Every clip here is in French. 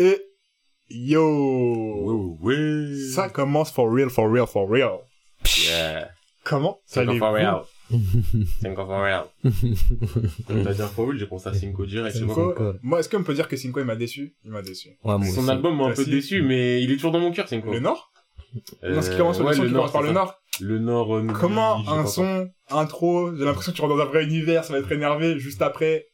Et yo, Ouais, ouais. ça commence for real, for real, for real. Yeah. Comment Cinco for real. Cinco for real. T'as dit un for real, j'ai pensé à Cinco direct. c'est Cinco, bon. moi, est-ce qu'on peut dire que Cinco il m'a déçu? Il m'a déçu. Ouais, moi Son aussi. album m'a un peu déçu, mais il est toujours dans mon cœur, Cinco. Le Nord? Euh, Non, ce qui commence sur ouais, le son le qui Nord, commence par le ça. Nord. Le Nord, euh, Comment un son, intro, j'ai l'impression que tu rentres dans un vrai univers, ça va être énervé, juste après,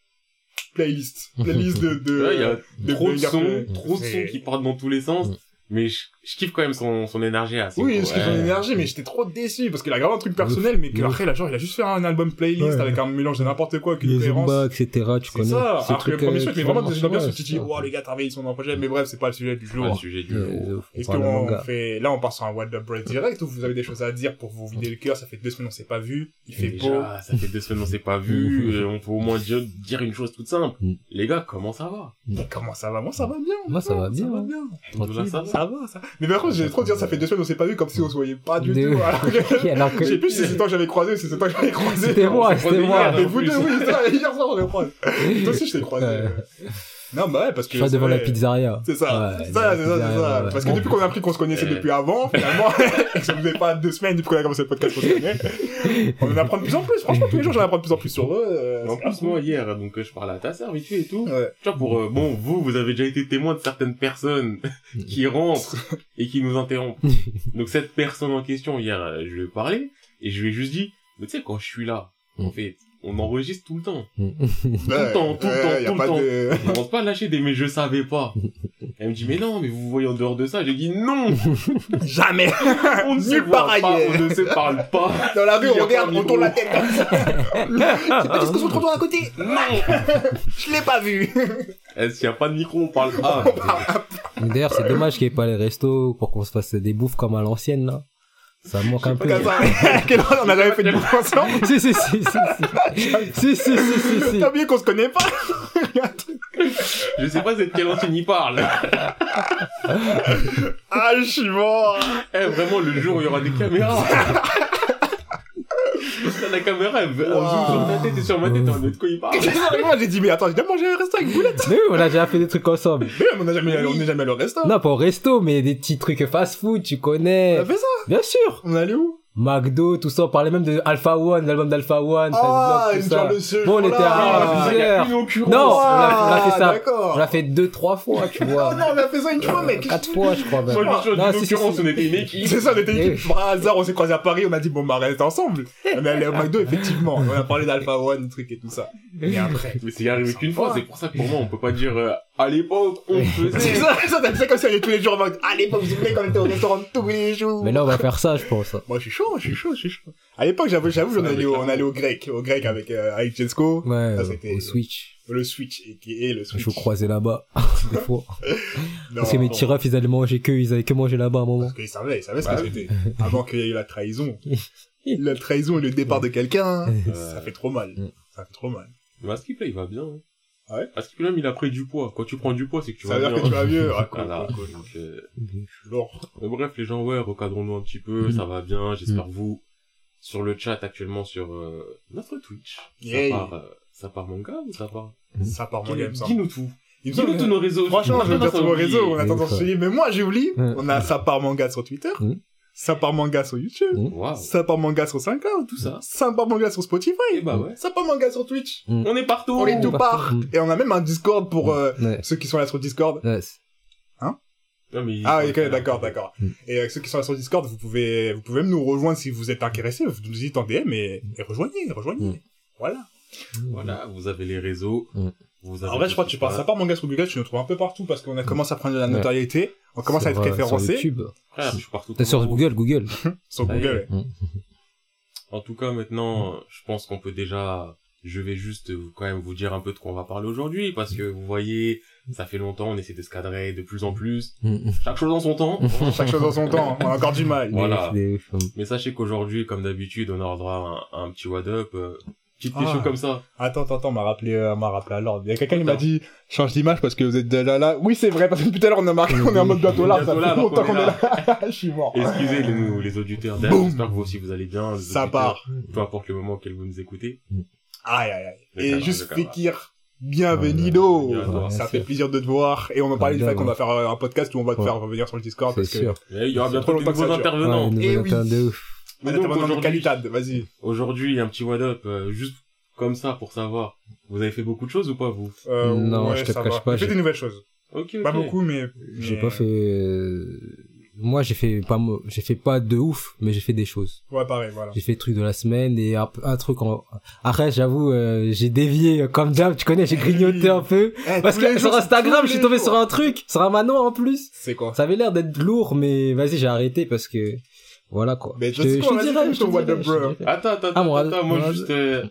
playlist. Playlist de, de, Ouais, y a de trop de banger sons, trop de sons qui partent dans tous les sens. Mm. Mais je, je kiffe quand même son, son énergie à Cinco. Oui, parce que son énergie, mais j'étais trop déçu, parce qu'il a grave un truc personnel, mais que après, là, genre, il a juste fait un album playlist Ouais. avec un mélange de n'importe quoi, qu'une Les cohérence. Zumba, etc. Tu C'est connais. ça. Ce Alors que le premier truc, mais vraiment des ambiances ouais, où tu dis, c'est oh, ça. les gars, travaillez sur mon projet, mais bref, c'est pas le sujet du C'est jour. pas le sujet du jour. Est-ce qu'on fait, là, on passe sur un What the Bread direct, ou vous avez des choses à dire pour vous vider le cœur, ça fait deux semaines on s'est pas vu, il fait beau. Déjà, ça fait deux semaines on s'est pas vu, euh, on peut au moins dire, une chose toute simple. Mm. Les gars, comment ça va? Comment ça va? Moi, ça va bien. Moi, ça va bien, Ça va hein. bien. Tranquille. Ça va? Ça va, ça. Mais par contre, j'ai trop dire, ça fait deux semaines on s'est pas vu comme si on se voyait pas du De- tout. alors que- Alors Je sais que plus si c'est ce temps que j'avais croisé ou si c'est ce temps que j'avais croisé. c'était moi, s'est c'était croisé moi. hier, Mais vous deux, oui, hier soir, on les croise. Toi aussi, je t'ai croisé. Non, bah ouais, parce que. Je devant la pizzeria. C'est ça, Ouais, c'est ça, c'est ça, c'est ça. ouais. Parce que depuis qu'on a appris qu'on se connaissait depuis avant, finalement, et que ça faisait pas deux semaines depuis qu'on a commencé le podcast qu'on se connaît, on en apprend de plus en plus. Franchement, tous les jours, j'en apprends de plus en plus sur eux. euh, En plus, moi, hier, donc, je parlais à ta sœur, vite fait et tout. Ouais. Tu vois, pour, euh, bon, vous, vous avez déjà été témoin de certaines personnes qui rentrent et qui nous interrompent. Donc, cette personne en question, hier, euh, je lui ai parlé et je lui ai juste dit, mais tu sais, quand je suis là, en Mm. fait, on enregistre tout le temps. Ouais, le temps, tout le temps, tout le temps. de- On commence pas à lâcher des mais je savais pas. Elle me dit, mais non, mais vous vous voyez en dehors de ça. J'ai dit, non, Jamais. on ne se Nulle part voit pas, ailleurs. on ne se parle pas. Dans la rue, on regarde, on tourne la tête comme ça. C'est pas son trottoir à côté. Non. Je l'ai pas vu. Eh, S'il y a pas de micro, on parle pas. D'ailleurs, c'est dommage qu'il n'y ait pas les restos pour qu'on se fasse des bouffes comme à l'ancienne, là. Ça manque un peu. Quelle heure on a jamais fait de bouffe ensemble. si, si, si, si, si. Si, si, si, si, si. T'as oublié qu'on se connaît pas. Je sais pas de quelle enseigne il parle. Ah, je suis mort. Eh, vraiment, le jour où il y aura des caméras. La caméra, elle, elle Wow. zoome sur ta tête et sur ma tête, on est de quoi il parle. Moi, j'ai dit, mais attends, j'ai déjà mangé un resto avec Boulette. Mais oui, on a déjà fait des trucs ensemble. Mais on n'a jamais, on n'est jamais allé au resto. Non, pas au resto, mais des petits trucs fast-food, tu On connais. a fait ça. Bien sûr. On est allé où? McDo, tout ça, on parlait même de Alpha One, l'album d'Alpha One, Ah, Facebook, tout ça. Bon, on était à Ah, plusieurs. Non, on a, on a fait ça. Ah. On l'a fait deux, trois fois, tu Oh vois. non, on a fait ça une fois, mec. Quatre fois, je crois. même. Moi, je me souviens Non, d'une si, si, occurrence, si. on était une équipe. C'est ça, on était une équipe. Par hasard, on s'est croisés à Paris, on a dit, bon, bah, reste ensemble. On est allé au McDo, effectivement. On a parlé d'Alpha One, des trucs et tout ça. Et après. Mais c'est arrivé qu'une fois, fois. c'est pour ça que pour moi, on peut pas dire, euh, à l'époque, on C'est faisait. ça, ça, t'as ça comme si on allait tous les jours en mode, à l'époque, vous vous souvenez quand on était au restaurant tous les jours. Mais là, on va faire ça, je pense. Moi, je suis chaud, je suis chaud, je suis chaud. À l'époque, j'avoue, j'avoue, on Ça, allait on allait au grec, au grec avec, euh, avec. Ouais, Ça, c'était- au Switch. Le Switch, et qui est le Je Switch. vous croisais là-bas, des fois. Non, Parce que mes petits refs, ils allaient manger que, ils avaient que manger là-bas à un moment. Parce qu'ils savaient, ils savaient ce Bah que oui. c'était. Avant qu'il y ait eu la trahison. La trahison et le départ de quelqu'un, ça fait trop mal. Ça fait trop mal. Mais Skip, là, il va bien. Ah ouais À Skip, même, il a pris du poids. Quand tu prends du poids, c'est que tu ça vas veut dire que tu vas mieux. Ah, cool, Voilà. cool, cool. Donc, euh, mais bref, les gens, ouais, recadrons-nous un petit peu, Mm. ça va bien. J'espère vous, sur le chat actuellement, sur euh, notre Twitch. Yay. Ça part, euh, ça part manga ou ça part? Ça part semble. Dis-nous tout. Dis-nous tous que- nos réseaux. Franchement, je a dire sur vos tendance à réseaux, on a tendance à se dire, mais moi, j'ai oublié. Mm. On a ça part manga sur Twitter. Ça part manga sur YouTube. Mm. Waouh. Ça part manga sur SoundCloud. Tout ça. Ça part manga sur Spotify. Et bah ouais. Ça part manga sur Twitch. On est partout. On est tout part. Mm. Et on a même un Discord pour euh, Ouais. ceux qui sont là sur Discord. Ouais, c'est- Non, mais- Ah, ok, d'accord, d'accord. Mm. Et euh, ceux qui sont là sur Discord, vous pouvez, vous pouvez même nous rejoindre si vous êtes intéressés. Vous nous dites en DM et, et rejoignez, rejoignez. Voilà. Voilà, vous avez les réseaux. Mm. Vous avez En vrai, tout je crois que tu parles, ça part manga sur Google, tu nous trouves un peu partout parce qu'on a commencé à prendre de la Ouais. notoriété. On commence à être euh, référencé Sur YouTube. Frère, je suis partout. T'es sur Google, Google. sur. Google. Mm. En tout cas, maintenant, je pense qu'on peut déjà, je vais juste euh, quand même vous dire un peu de quoi on va parler aujourd'hui, parce que vous voyez, ça fait longtemps, on essaie de se cadrer de plus en plus. Mm. Chaque chose en son temps. Chaque chose en son temps. On a encore du mal. Voilà. Mais sachez qu'aujourd'hui, comme d'habitude, on aura droit à un, à un petit what up, euh, petite Ah. question comme ça. Attends, attends, attends, on m'a rappelé, euh, on m'a rappelé à l'ordre. Il y a quelqu'un qui m'a dit, change d'image parce que vous êtes déjà là. Oui, c'est vrai, parce que depuis tout à l'heure, on a marqué, on est en mode bientôt là. Ça là, fait longtemps qu'on est là. Je suis mort. Excusez les, nous, les auditeurs d'ailleurs, j'espère que vous aussi vous allez bien. les Ça part. Peu importe le moment auquel vous nous écoutez. Aïe, aïe, aïe. Le Et cadre, juste. Fekir, Bienvenido. Ouais, ouais, ça fait sûr. plaisir de te voir. Et on en parlait du fait qu'on va faire un podcast où on va te Ouais. faire revenir sur le Discord parce que sûr. Et il y aura bientôt longtemps que nouveaux intervenants. Ouais, Eh nouveau oui. Mais donc, aujourd'hui... vas-y. Aujourd'hui, un petit what up, euh, juste comme ça pour savoir. Vous avez fait beaucoup de choses ou pas, vous? Euh, Non, ouais, je te cache va. pas, J'ai fait j'ai- des nouvelles choses. Ok, ok. Pas beaucoup, mais... J'ai mais- pas fait, euh, moi j'ai fait pas, j'ai fait pas de ouf, mais j'ai fait des choses. Ouais, pareil, voilà. J'ai fait le truc de la semaine et un, un truc en, après j'avoue, euh, j'ai dévié euh, comme d'hab, tu connais, j'ai grignoté un peu. Eh, Parce que sur jours, Instagram, je suis tombé jours. sur un truc, sur un Manon en plus. C'est quoi? Ça avait l'air d'être lourd, mais vas-y, j'ai arrêté parce que, voilà quoi. Mais je tu sais te, quoi, vas-y, je ton te what dirai, up, je te bro. dirai. Attends, attends, Ah, attends, moi juste... euh,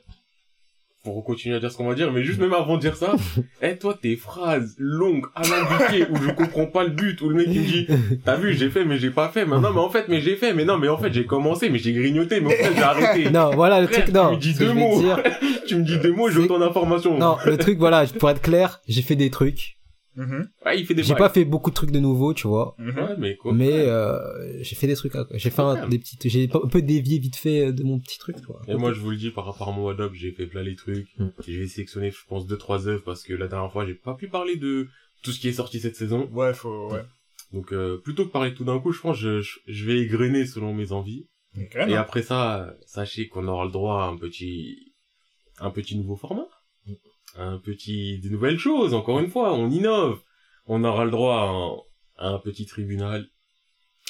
Pour continuer à dire ce qu'on va dire, mais juste même avant de dire ça, eh toi tes phrases longues, alambiquées, où je comprends pas le but, où le mec il me dit, t'as vu, j'ai fait mais j'ai pas fait, mais non mais en fait mais j'ai fait, mais non mais en fait j'ai commencé mais j'ai grignoté, mais en fait j'ai arrêté. Non, voilà le Frère, truc, tu non. me dis deux mots. dire- tu me dis deux mots, j'ai autant d'informations. Non, le truc, voilà, pour être clair, j'ai fait des trucs. Mhm, Ouais, il fait des J'ai pas fait beaucoup de trucs de nouveau, tu vois. mhm. Ouais, mais quoi. Mais euh, j'ai fait des trucs, à- j'ai fait un, des petites, j'ai un peu dévié vite fait de mon petit truc, quoi. Et moi, je vous le dis, par rapport à mon Adobe, j'ai fait plein les trucs. Mm. J'ai sélectionné, je pense, deux, trois œuvres parce que la dernière fois, j'ai pas pu parler de tout ce qui est sorti cette saison. Ouais, faut... Ouais. Donc, euh, plutôt que parler tout d'un coup, je pense que je, je, je vais égrener selon mes envies. Et non. après ça, sachez qu'on aura le droit à un petit, un petit nouveau format. Un petit, des nouvelles choses, encore une fois, on innove. On aura le droit à un, à un petit tribunal.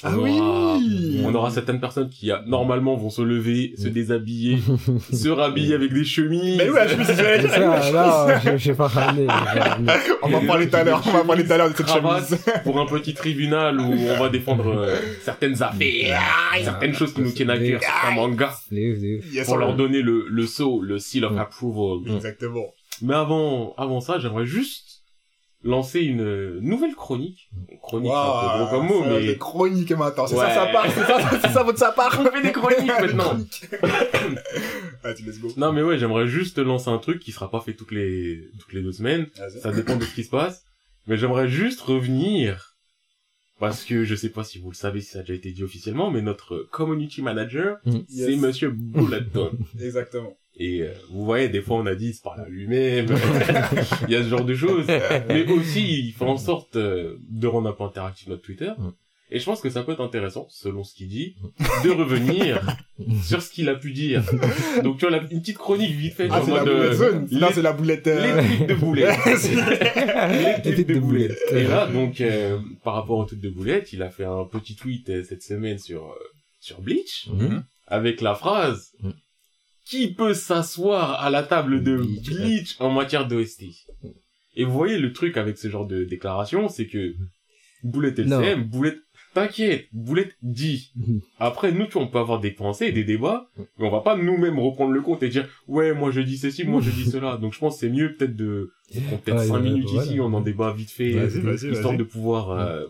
On Ah aura- oui On aura certaines personnes qui, euh, normalement, vont se lever, se déshabiller, se rhabiller avec des chemises. Mais oui, la chemise, c'est ça, non, je, pas ramener. je vais pas ramener. On va en parler tout à l'heure, on va en parler tout à l'heure de cette chemise. pour un petit tribunal où on va défendre euh, certaines affaires, certaines choses qui nous tiennent à cœur, certains mangas, pour leur donner le, le sceau, le seal of Mm. approval. Exactement. Mais avant, avant ça, j'aimerais juste lancer une nouvelle chronique. Chronique, c'est un peu gros comme mot, mais Les chroniques maintenant, c'est Ouais. ça, ça part, c'est ça, c'est ça votre ça part. on fait des chroniques maintenant. chroniques. Vas-y, let's go. Non mais ouais, j'aimerais juste lancer un truc qui sera pas fait toutes les toutes les deux semaines. Ça dépend de ce qui se passe. Mais j'aimerais juste revenir parce que je sais pas si vous le savez, si ça a déjà été dit officiellement, mais notre community manager, Mm. c'est Yes. Monsieur Bulleton. Exactement. Et euh, vous voyez, des fois on a dit, il se parle à lui-même. il y a ce genre de choses. Mais aussi, il fait en sorte euh, de rendre un peu interactif notre Twitter. Mm. Et je pense que ça peut être intéressant, selon ce qu'il dit, de revenir sur ce qu'il a pu dire. Donc tu vois, la, une petite chronique vite fait, Ah, c'est la euh, boulette zone. les- Non, c'est la boulette. euh, les tweets de boulettes. les tweets de boulettes. Et là, donc, euh, par rapport aux tweets de boulettes, il a fait un petit tweet euh, cette semaine sur euh, sur Bleach Mhm. avec la phrase. Qui peut s'asseoir à la table de Bleach, Bleach en matière d'OST Et vous voyez le truc avec ce genre de déclaration, c'est que Boulette. LCM, Boulette, t'inquiète, Boulette dit. Après, nous, tu vois, on peut avoir des pensées, des débats, mais on va pas nous-mêmes reprendre le compte et dire, ouais, moi je dis ceci, moi je dis cela. Donc je pense que c'est mieux peut-être de, peut-être Ouais, 5 ouais, minutes voilà. ici, on en débat vite fait, Vas-y, euh, histoire vas-y. de pouvoir, euh,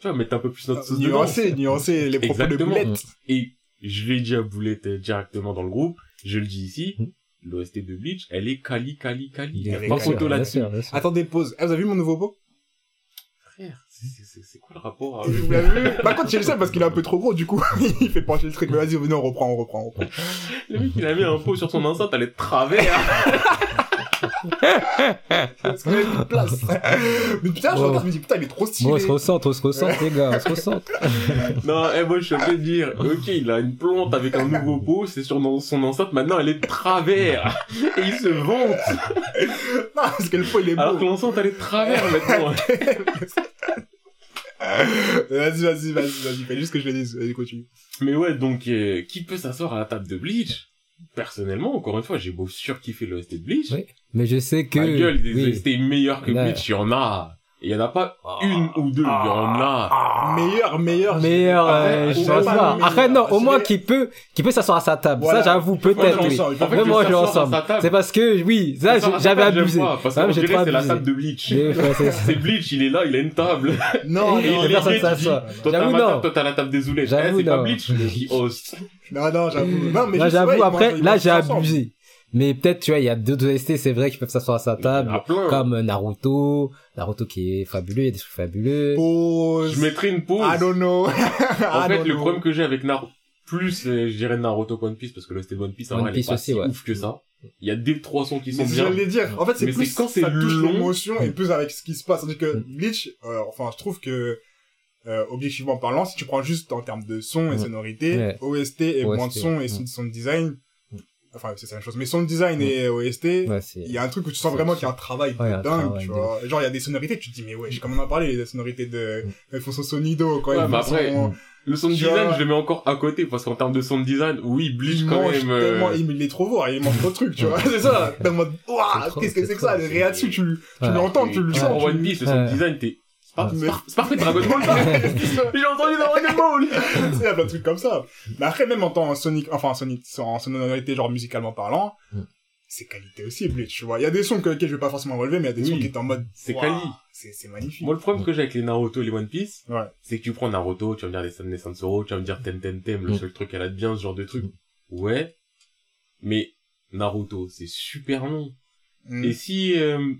tu vois, mettre un peu plus notre sauce dedans. Nuancer, nuancer les propos de Exactement. boulette. Et je l'ai dit à Boulette euh, directement dans le groupe, je le dis ici, Mhm. l'OST de Bleach, elle est quali, quali. Bien Il pas photo là-dessus. Attendez, pause. Eh, vous avez vu mon nouveau pot? Frère, c'est- quoi le rapport Vous avec... l'avez vu? Par contre, j'ai le seul parce qu'il est un peu trop gros, du coup, il fait pencher le truc. Mais vas-y, venez, on reprend, on reprend, on reprend. Le mec, il a mis un pot sur son enceinte, elle est de travers. Parce place. Mais putain, je Wow. regarde, je me dis, putain, il est trop stylé. Bon, on se ressente, on se ressente, les gars, on se ressente. non, eh, moi, je suis en train de dire, ok, il a une plante avec un nouveau pot, c'est sur dans son enceinte, maintenant elle est de travers. Et il se vante. Non, parce que le pot, il est Alors que beau. l'enceinte, elle est de travers maintenant. Vas-y, vas-y, vas-y, vas-y. Fais juste ce que je vais dire. Vas-y, continue. Mais ouais, donc, euh, qui peut s'asseoir à la table de Bleach? Personnellement, encore une fois, j'ai beau surkiffer le ST de Bleach. Oui. Mais je sais que. Ma gueule, oui. OST meilleurs que. Bleach, il y en a. Il y en a pas une ou deux, il y en a. Meilleur, meilleur. Meilleur, Ah, euh, je pense pas. le meilleur. Après, non, au moins vais- qui peut, qui peut s'asseoir à sa table. Voilà. Ça, j'avoue, peut-être, oui. En fait, moi, je ensemble. C'est parce que, oui, ça, j'avais abusé. pas, Parce mais j'ai que c'est la table de Bleach. C'est- Bleach, il est là, il a une table. Non, il dit, s'assoient. Toi, t'as ma table, toi, t'as la table des oulettes. Eh, c'est pas. Bleach qui host. non, non, j'avoue. Non, mais j'avoue, après, là, j'ai abusé. Mais peut-être, tu vois, il y a d'autres OST, c'est vrai, qui peuvent s'asseoir à sa table. plein. Comme Naruto. Naruto qui est fabuleux, il y a des trucs fabuleux. Pause. Je mettrai une pause. I don't know. En I fait, le know. problème que j'ai avec Naruto, plus, euh, je dirais Naruto One Piece, parce que style One Piece, en One vrai, elle est Piece pas aussi, si ouais. ouf que ça. Il y a des trois sons qui sont bien. j'allais dire, en fait, c'est plus c'est quand c'est ça touche l'émotion et plus avec ce qui se passe. C'est-à-dire que Mm. Bleach, euh, enfin, je trouve que, euh, objectivement parlant, si tu prends juste en termes de son et Mm. sonorité, Ouais. OST et OST, moins de son et son, son design. Enfin, c'est la même chose, mais son design Mm. et OST, Ouais, il y a un truc où tu sens vraiment qu'il y a un travail Ouais, un dingue, travail tu de- vois. Genre, il y a des sonorités, tu te dis, mais ouais, comme on en a parlé, les sonorités de, Mm. son sonido, quand Ouais, mais font après, son- Le sound design, vois. je le mets encore à côté, parce qu'en termes de sound design, oui, Bleach il quand même... euh, tellement, il, il est trop fort, il mange trop de trucs, tu vois. c'est ça. T'es en mode, trop, qu'est-ce que c'est que ça, les c'est- réa dessus, tu, tu Ouais. l'entends, tu le sens. tu- One Piece, le sound Ouais. design, t'es... C'est pas, Mais- c'est pas- c'est pas fait Dragon Ball, ça J'ai entendu dans Dragon Ball Tu sais, il y a plein de trucs comme ça. Mais après, même en temps Sonic, enfin, en Sonic, en sonorité, genre musicalement parlant, c'est qualité aussi, Bleach, tu vois. Il y a des sons que, que je vais pas forcément relever, mais il y a des Oui. sons qui étaient en mode, C'est quali. C'est, c'est magnifique. Moi, le problème que j'ai avec les Naruto et les One Piece, Ouais. c'est que tu prends Naruto, tu vas me dire les les Sansoro, tu vas me dire Tem Tem Tem, le Mm. seul truc qu'elle a de bien, ce genre de truc. Mm. Ouais. Mais Naruto, c'est super long. Mm. Et si, euh,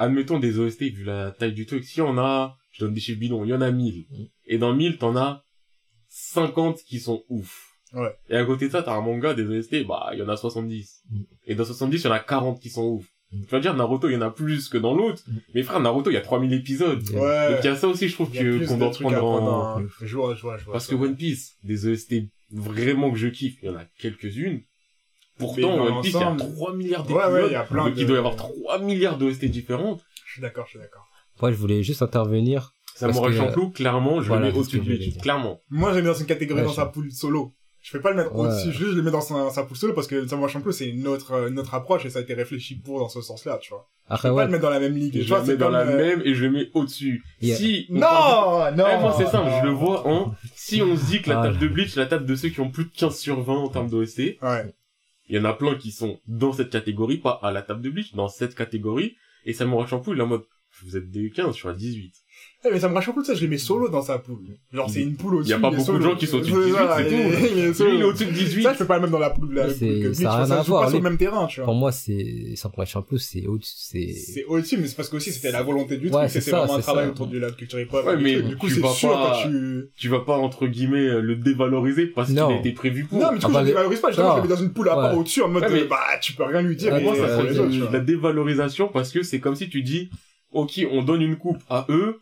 admettons des OST, vu la taille du truc, si on a, je donne des chiffres bidons, il y en a 1000. Mm. Et dans 1000, t'en as 50 qui sont ouf. Ouais. Et à côté de ça, t'as un manga, des OST, bah, il y en a 70. Mm. Et dans 70, il y en a 40 qui sont ouf. Mm. Tu vas dire, Naruto, il y en a plus que dans l'autre. Mais frère, Naruto, il y a 3000 épisodes. Ouais. Donc il y a ça aussi, je trouve que qu'on doit prendre en... en- Je vois, je vois, je vois. Parce ça. que One Piece, des OST vraiment que je kiffe, il y en a quelques-unes. Pourtant, dans One Piece, il y a l'ensemble- 3 milliards Ouais, d'épisodes. ouais, il y a plein donc de- il doit y avoir 3 milliards d'OST différentes. Je suis d'accord, je suis d'accord. Moi, je voulais juste intervenir. Samurai Champloo, clairement, je voilà, le mets au-dessus de dire. Clairement. Moi, j'ai mis dans une catégorie Ouais, dans je- sa poule solo. Je vais pas le mettre Ouais. au-dessus, juste je le mets dans sa, sa poule solo parce que Samurai Champloo, c'est une autre, euh, une autre approche et ça a été réfléchi pour dans ce sens-là, tu vois. Je Après, peux pas ouais. le mettre dans la même ligue. Je vois, le c'est mets dans comme, la euh, même et je le mets au-dessus. Yeah. Si on parle- Non, non. Eh, moi, c'est simple, je le vois en, si on se dit que la Ah, table de Bleach, la table de ceux qui ont plus de 15 sur 20 en termes d'OST, Ouais. Il y en a plein qui sont dans cette catégorie, pas à la table de Bleach, dans cette catégorie, et Samurai Champloo, il est en mode, vous êtes des 15, je suis à 18. Eh, mais Samurai Champloo, tu sais, je les mets solo dans sa poule. Genre, c'est une poule au-dessus. Il y a pas beaucoup de gens qui sont au-dessus de C'est 18, ça, c'est il tout. est- Il est Lui, solo. il est au-dessus de 18. Ça, je peux pas le mettre dans la poule, la Mais poule c'est- que Bleach, ça a parce rien à ça voir, pas sur le même terrain, tu vois. Pour moi, c'est, Samurai Champloo, c'est au-dessus, c'est, C'est au-dessus, mais c'est parce que aussi c'était la volonté du Ouais, truc, c'est c'était ça, vraiment un travail ça. autour de la culture hip-hop. Ouais, mais du coup, tu c'est vas sûr pas- quand tu... Tu vas pas, entre guillemets, euh, le dévaloriser parce qu'il a été prévu pour. Non, mais du coup, Ah bah, je les- dévalorise pas, je le mets dans une poule à part au-dessus, en mode, bah, tu peux rien lui dire, et Moi, ça serait la dévalorisation parce que c'est comme si tu dis, ok, on donne une coupe à eux,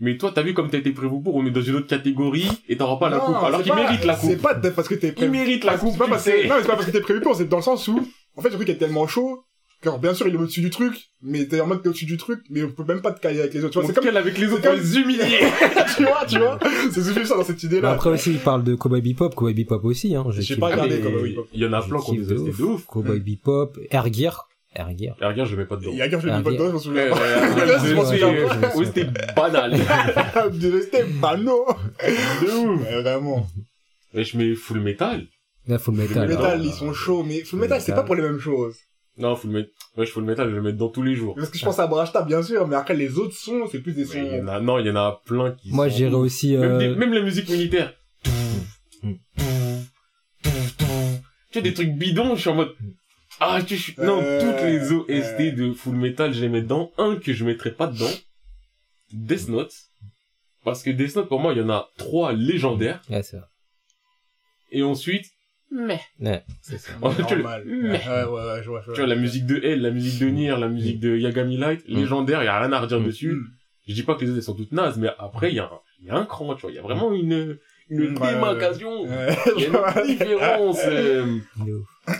mais toi, t'as vu comme t'as été prévu pour, on est dans une autre catégorie et t'auras pas la Non, coupe. Alors c'est qu'il pas- mérite la C'est coupe. pas peut-être parce que t'es Il prévu. mérite la coupe, C'est pas tu parce non, mais c'est pas parce que t'es prévu pour, c'est dans le sens où, en fait, le truc est tellement chaud, que, bien sûr, il est au-dessus du truc, mais t'es en mode t'es au-dessus du truc, mais on peut même pas te caler avec les autres, tu vois. C'est comme, avec les autres c'est pour comme- les humilier. tu vois, tu vois. C'est juste ça dans cette idée-là. après aussi, il parle de Cowboy Bebop, Cowboy Bebop aussi, hein. Je J'ai pas Ah, regardé mais Cowboy Bebop. Il y en a plein qui ont kiffe des de OST ouf. de ouf. Cowboy Bebop, Air Gear. Et regarde, je mets pas dedans. Quelqu'un, je dis pas de bien. toi, je m'en souviens Ouais, pas. ouais, Là, je m'en ouais, souviens ouais, pas. ouais, C'était banal. De ouf. Ouais, vraiment. Et je mets Full Metal. Là, Full Full Metal. Metal, hein. ils sont chauds, mais Full Metal, c'est Metal. pas pour les mêmes choses. Non, Full Metal. Ouais, Full Metal, je le mets dedans tous les jours. Parce que je pense à Brashta, bien sûr, mais après, les autres sons, c'est plus des Mais il y sons... en a, non, il y en a plein qui Moi, j'irais aussi, Même, euh, des- même la musique militaire. Tu vois, des trucs bidons, je suis en mode... Ah, tu, je suis- Non, Euh, toutes les OST euh. de Full Metal, je les mets dedans. Un que je mettrais pas dedans. Death Note. Parce que Death Note, pour moi, il y en a trois légendaires. ouais, c'est vrai. Et ensuite, Ouais, c'est ça. en fait, tu, vois, Normal. le- Ouais, ouais, ouais, je vois, je vois. tu vois, la musique de L, la musique de Nier, la musique de Yagami Light, légendaire, il y a rien à redire Mm. dessus. Mm. Je dis pas que les autres elles sont toutes nazes, mais après, il y a un, il y a un cran, tu vois. Il y a vraiment une, une Mm, démarcation. Ouais, Il y a une différence. euh.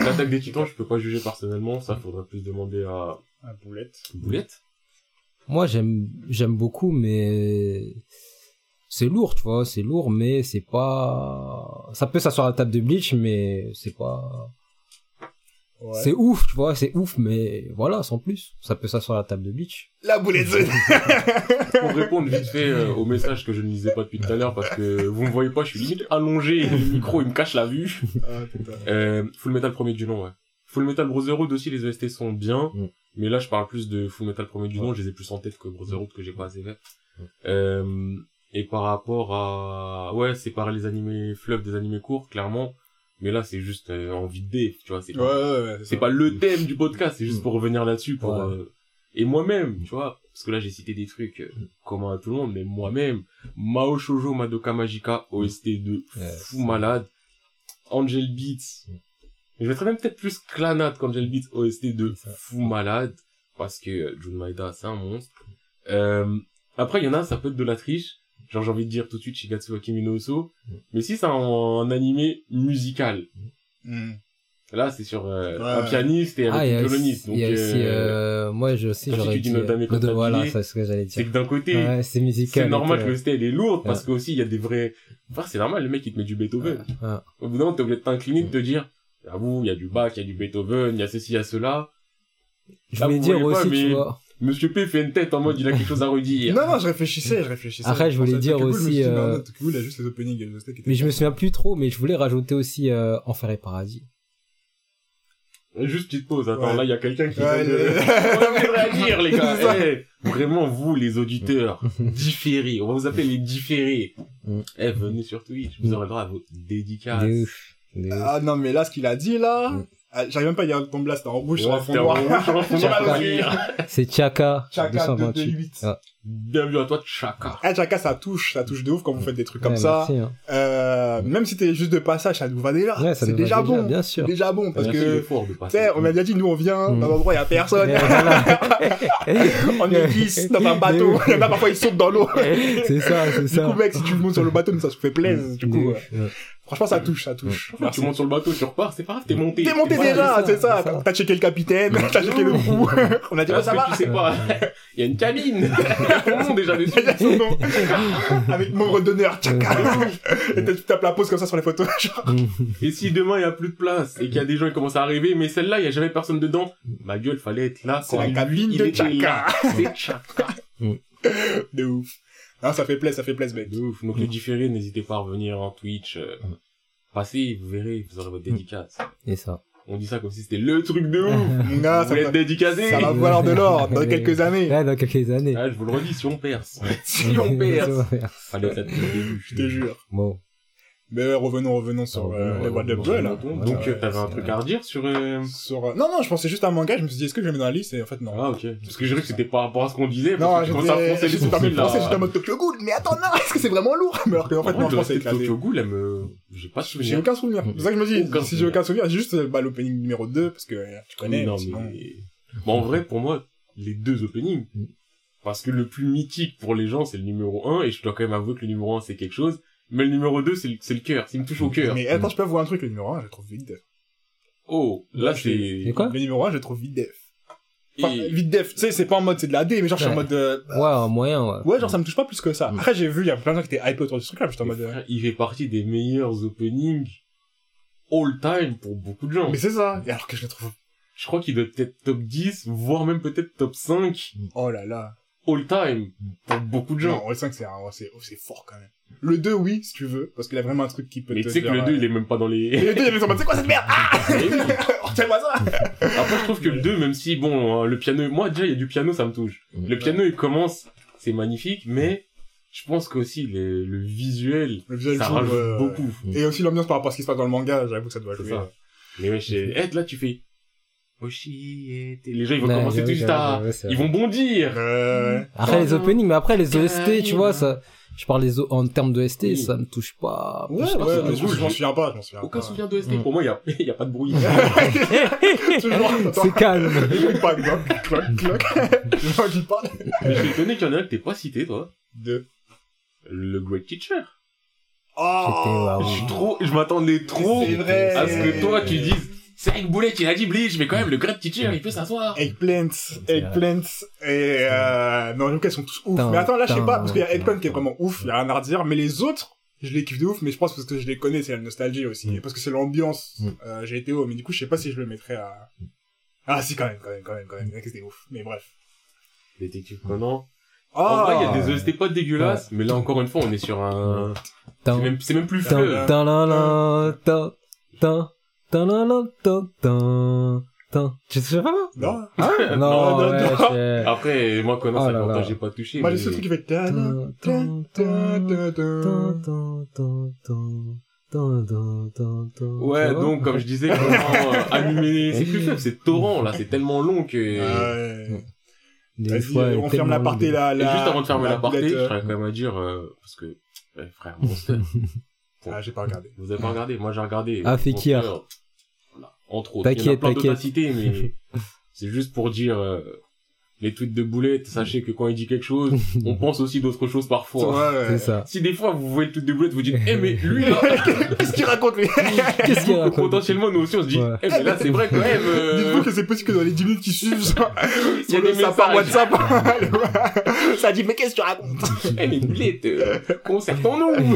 L'attaque des titans, je peux pas juger personnellement. Ça, faudrait plus demander à Ah, boulette. Boulette. Moi, j'aime, j'aime beaucoup, mais c'est lourd, tu vois, c'est lourd, mais c'est pas, ça peut s'asseoir à la table de Bleach, mais c'est pas, Ouais. c'est ouf, tu vois, c'est ouf, mais voilà, sans plus. Ça peut s'asseoir à la table de Bleach. La boulette. Pour répondre vite fait euh, au message que je ne lisais pas depuis tout à l'heure parce que vous me voyez pas, je suis limite allongé et le micro il me cache la vue. Ah, putain. Euh, Full Metal premier du nom, ouais. Full Metal Brotherhood aussi, les OST sont bien. Mm. Mais là, je parle plus de Full Metal premier du nom, Ouais. je les ai plus en tête que Brotherhood que j'ai pas assez fait. Mm. Euh, et par rapport à, ouais, séparer les animés fleuves des animés courts, clairement. Mais là, c'est juste euh, envie de dé, tu vois, c'est pas, ouais, ouais. c'est pas le thème du podcast, c'est juste Mm. pour revenir là-dessus, pour, Ouais. euh, et moi-même, tu vois, parce que là, j'ai cité des trucs euh, communs à tout le monde, mais moi-même, Mao Shoujo Madoka Magica, OST de Ouais, fou malade, Angel Beats, Je mettrais même peut-être plus Clanat quand j'ai le beat OST de C'est ça. fou malade. Parce que euh, Jun Maeda, c'est un monstre. Euh, après, il y en a, ça peut être de la triche. Genre, j'ai envie de dire tout de suite Shigatsu wa Kimi no Uso. Mm. Mais si c'est un, un animé musical. Hmm. Là, c'est sur euh, Ouais. un pianiste et Ah, avec il y une a aussi, violoniste. Donc, a aussi, euh, euh, moi, je aussi, quand j'aurais dis dit, euh, voilà, c'est ce que j'allais c'est dire. que d'un côté, Ouais, c'est musical. c'est normal que le style est lourd parce Ouais. qu'aussi il y a des vrais. Enfin, c'est normal, le mec il te met du Beethoven. ouais. Au bout d'un moment, t'es obligé de t'incliner, de te dire, j'avoue, il y a du Bach, il y a du Beethoven, il y a ceci, il y a cela. Je voulais dire pas, aussi, mais- tu vois. Monsieur P fait une tête en mode il a quelque chose à redire. Non, non, je réfléchissais, je réfléchissais. Après, je voulais dire aussi, mais je me euh, juste les openings les je souviens plus trop, mais je voulais rajouter aussi euh, Enfer et Paradis. Juste petite pause, attends, Ouais. là il y a quelqu'un qui Ouais, envie de réagir les gars. Eh, vraiment vous les auditeurs différés, on va vous appeler les différés. Mm. Eh venez sur Twitch, vous aurez le droit à vos dédicaces. Ouf. Ouf. Ah non, mais là, ce qu'il a dit, là, Mm. Ah, j'arrive même pas à dire ton blast, c'était en rouge sur Ouais, un fond noir. C'est Chaka, Chaka 228. 228. Ah. Bienvenue à toi Chaka. Ah, Chaka, ça touche, ça touche de ouf quand vous faites des trucs comme Ouais, ça. merci, hein. Euh, même si t'es juste de passage, ça nous va déjà. Ouais, c'est déjà bon. Bien sûr. Déjà bon, parce Merci que, tu sais, on a déjà dit, nous, on vient Mm. dans un endroit, il y a personne. On est 10 dans un bateau. Il y en a parfois, ils sautent dans l'eau. c'est ça, c'est Du ça. coup, mec, si tu montes sur le bateau, ça se fait plaisir. Du coup, Franchement, ça touche, ça touche. Quand tu montes sur le bateau, tu repars, c'est pas grave, t'es monté. T'es monté déjà, c'est ça. T'as checké le capitaine, t'as checké le crew. On a dit, oh, ça va. tu sais pas, il y a une cabine. Il y a ton nom déjà dessus. Il y a son nom. Avec membre d'honneur, tchaka. Et tu tapes la pause comme ça sur les photos. genre. Et si demain il y a plus de place et qu'il y a des gens qui commencent à arriver, mais celle-là, il y a jamais personne dedans, ma gueule, fallait être là C'est la cabine de Chaka. C'est Chaka. De ouf. Non, ça fait plaisir, ça fait plaisir, mec. De ouf. Donc les différés, n'hésitez pas à revenir en Twitch. euh, Passez, vous verrez, vous aurez votre dédicace. Et ça. On dit ça comme si c'était le truc de ouf. Vous ça va, être dédicacé ça va valoir de l'or dans quelques années. Ouais, dans quelques années. Ah, je vous le redis, si on perce. Si on être là depuis le début. Je te jure. Bon. Mais ouais, revenons, revenons sur Ah, euh, les What Up revenons, Girl. là. Donc euh, t'avais un truc à redire sur... euh, Sur, euh, Non, non, je pensais juste à un manga, je me suis dit, est-ce que je le mets dans la liste? Et en fait, non. Ah ok. Parce que je dirais que c'était par rapport à ce qu'on disait. Non, parce que commences à j'étais, sourcils de penser, là. j'étais en mode Tokyo Ghoul, mais attends, non, est-ce que c'est vraiment lourd? Mais alors que, en fait, non, je que de éclaté. Tokyo Ghoul, elle me... J'ai pas de J'ai souvenir. aucun souvenir. C'est ça que je me dis. Si j'ai aucun souvenir, j'ai juste bah, l'opening numéro 2, parce que euh, tu connais. non. Bon, en vrai, pour moi, les deux openings, Mm. parce que le plus mythique pour les gens, c'est le numéro 1, et je dois quand même avouer que le numéro 1, c'est quelque chose, mais le numéro 2, c'est le, c'est le cœur, il me touche au cœur. Mais attends, je peux voir un truc, le numéro 1, je le trouve vite def. Oh, là, c'est... Quoi Le numéro 1, je le trouve vite def. Enfin, Et- vite def, tu sais, c'est pas en mode c'est de la D, mais genre je suis en Ouais. mode. euh, Ouais, en moyen, ouais. Ouais, genre ça me touche pas plus que ça. Mm. Après, j'ai vu, il y a plein de gens qui étaient hype autour de ce truc-là, j'étais en Mais mode. euh, frère, il fait partie des meilleurs openings all time pour beaucoup de gens. Mais c'est ça. Et alors que je le trouve. Je crois qu'il doit être peut-être top 10, voire même peut-être top 5 Oh là là. All time pour beaucoup de gens. Non, le 5, c'est, oh, c'est fort quand même. Le 2, oui, si tu veux, parce qu'il a vraiment un truc qui peut Mais te tu sais que le 2, euh, il est même pas dans les... Et le 2, il est en mode, c'est quoi cette merde? Ah! Retiens-moi ça! Après, je trouve que le 2, même si, bon, hein, le piano, moi, déjà, il y a du piano, ça me touche. Le piano, il commence, c'est magnifique, mais je pense qu'aussi, le, le visuel, Le visuel ça joue, rajoute euh, beaucoup. Et aussi l'ambiance par rapport à ce qui se passe dans le manga, j'avoue que ça doit C'est jouer. ça. Mais ouais, chez Ed, là, tu fais, Oshi, les gens, ils vont Ouais, commencer tout juste à, ouais, c'est ils vont bondir. Euh, Après les openings, mais après les OST, tu vois, ça, je parle les o- en termes d'OST, Oui. ça me touche pas. ouais, ouais, mais je m'en souviens pas, je m'en souviens Aucun pas. souvenir de ST. Mm. Pour moi, il y a, il y a pas de bruit. Toujours. C'est calme. Pas cloc, cloc, cloc. Je vois qui parle. Mais je suis étonné qu'il y en a un que t'es pas cité, toi. De. Le Great Teacher. Oh! Je suis trop, je m'attendais trop à ce que toi, tu dises, c'est avec Boulet qui a dit Bleach, mais quand même, le Great Teacher, il peut s'asseoir. Eggplant, Eggplant, et euh, non, donc elles sont tous ouf. Mais attends, là, je sais pas, parce qu'il y a. Eggplant qui est vraiment ouf, il y a rien à redire, mais les autres, je les kiffe de ouf, mais je pense parce que je les connais, c'est la nostalgie aussi, Mm. et parce que c'est l'ambiance, Mm. euh, j'ai été haut, mais du coup, je sais pas si je le mettrais à... Ah, si, quand même, quand même, quand même, quand même, c'était ouf, mais bref. Détective Conan. Oh En vrai, il y a des OST pas dégueulasses, mais là, encore une fois, on est sur un, c'est Tin, même, c'est même plus tin, feu. La, la, tin, tin, tin. Tu sais pas? Non? Ah, Non, non, non, ouais, non. Après, moi, Conan, Oh ça là longtemps là. j'ai pas touché. Moi, mais- j'ai ce truc qui fait... ta- Tin, ta- tin, ta- tin, ta- ta- tin, tin, tin, tin, tin, tin, tin, tin. Ouais, donc, comme je disais, comment euh, animer, c'est plus faible, c'est torrent, là, c'est tellement long que... Ouais. Des Vas-y, fois, on ferme la partie long. là, Et là. juste avant de fermer la la partie, je euh, serais quand même à dire, euh, parce que, ouais, frère, Monster, Ah, j'ai pas regardé. vous avez pas regardé, moi j'ai regardé. Ah, Fekir. Entre autres. Il y en a T'inquiète, plein d'autres à t'inquiète. citer, mais c'est juste pour dire euh, les tweets de Boulette. Sachez que quand il dit quelque chose, on pense aussi d'autres choses parfois. Ouais, C'est ça. Si des fois vous voyez le tweet de Boulette, vous dites, eh mais lui là, Qu'est-ce qu'il raconte, lui Qu'est-ce qu'il raconte potentiellement nous aussi on se dit, Ouais. eh mais là c'est vrai quand même. euh, Dites-vous que c'est possible que dans les 10 minutes qui suivent, ça, Il y a des messages. WhatsApp, ça dit, mais qu'est-ce que tu racontes Eh mais Boulette, euh, concertons-nous.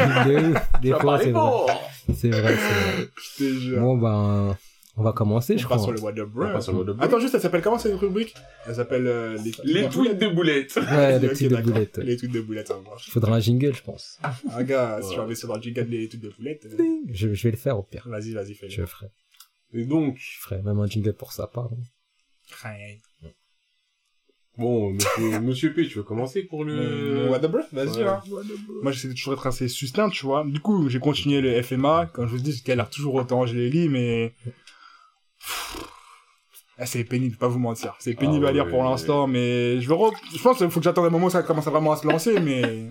Des vas fois, c'est vrai. C'est vrai, c'est vrai. Je te jure. Bon, ben, on va commencer, je On passe crois. sur le What the On passe sur le What the Bruh. Attends, juste, elle s'appelle comment cette rubrique? Elle s'appelle euh, les, Les tweets de Boulette. Ouais, le Ok, petit de d'accord. boulette. Les tweets de boulette, ça marche. Faudra un jingle, je pense. Ah, gars, si Ouais. tu vas investir dans le jingle des tweets de boulette, euh, Je, je vais le faire au pire. vas-y, vas-y, fais-le. Je le ferai. Et donc, Je ferai même un jingle pour ça, pardon. bon, monsieur, monsieur P, tu veux commencer pour le... What the Bruh? Vas-y, Ouais. hein. Moi, j'essaie de toujours être assez succinct, tu vois. Du coup, j'ai continué le FMA. Comme je vous dis, qu'elle a toujours autant, je les lis, mais... Ah, c'est pénible, pas vous mentir. C'est pénible Ah à lire pour l'instant, mais je, re- je pense qu'il faut que j'attende un moment où ça commence vraiment à se lancer, mais...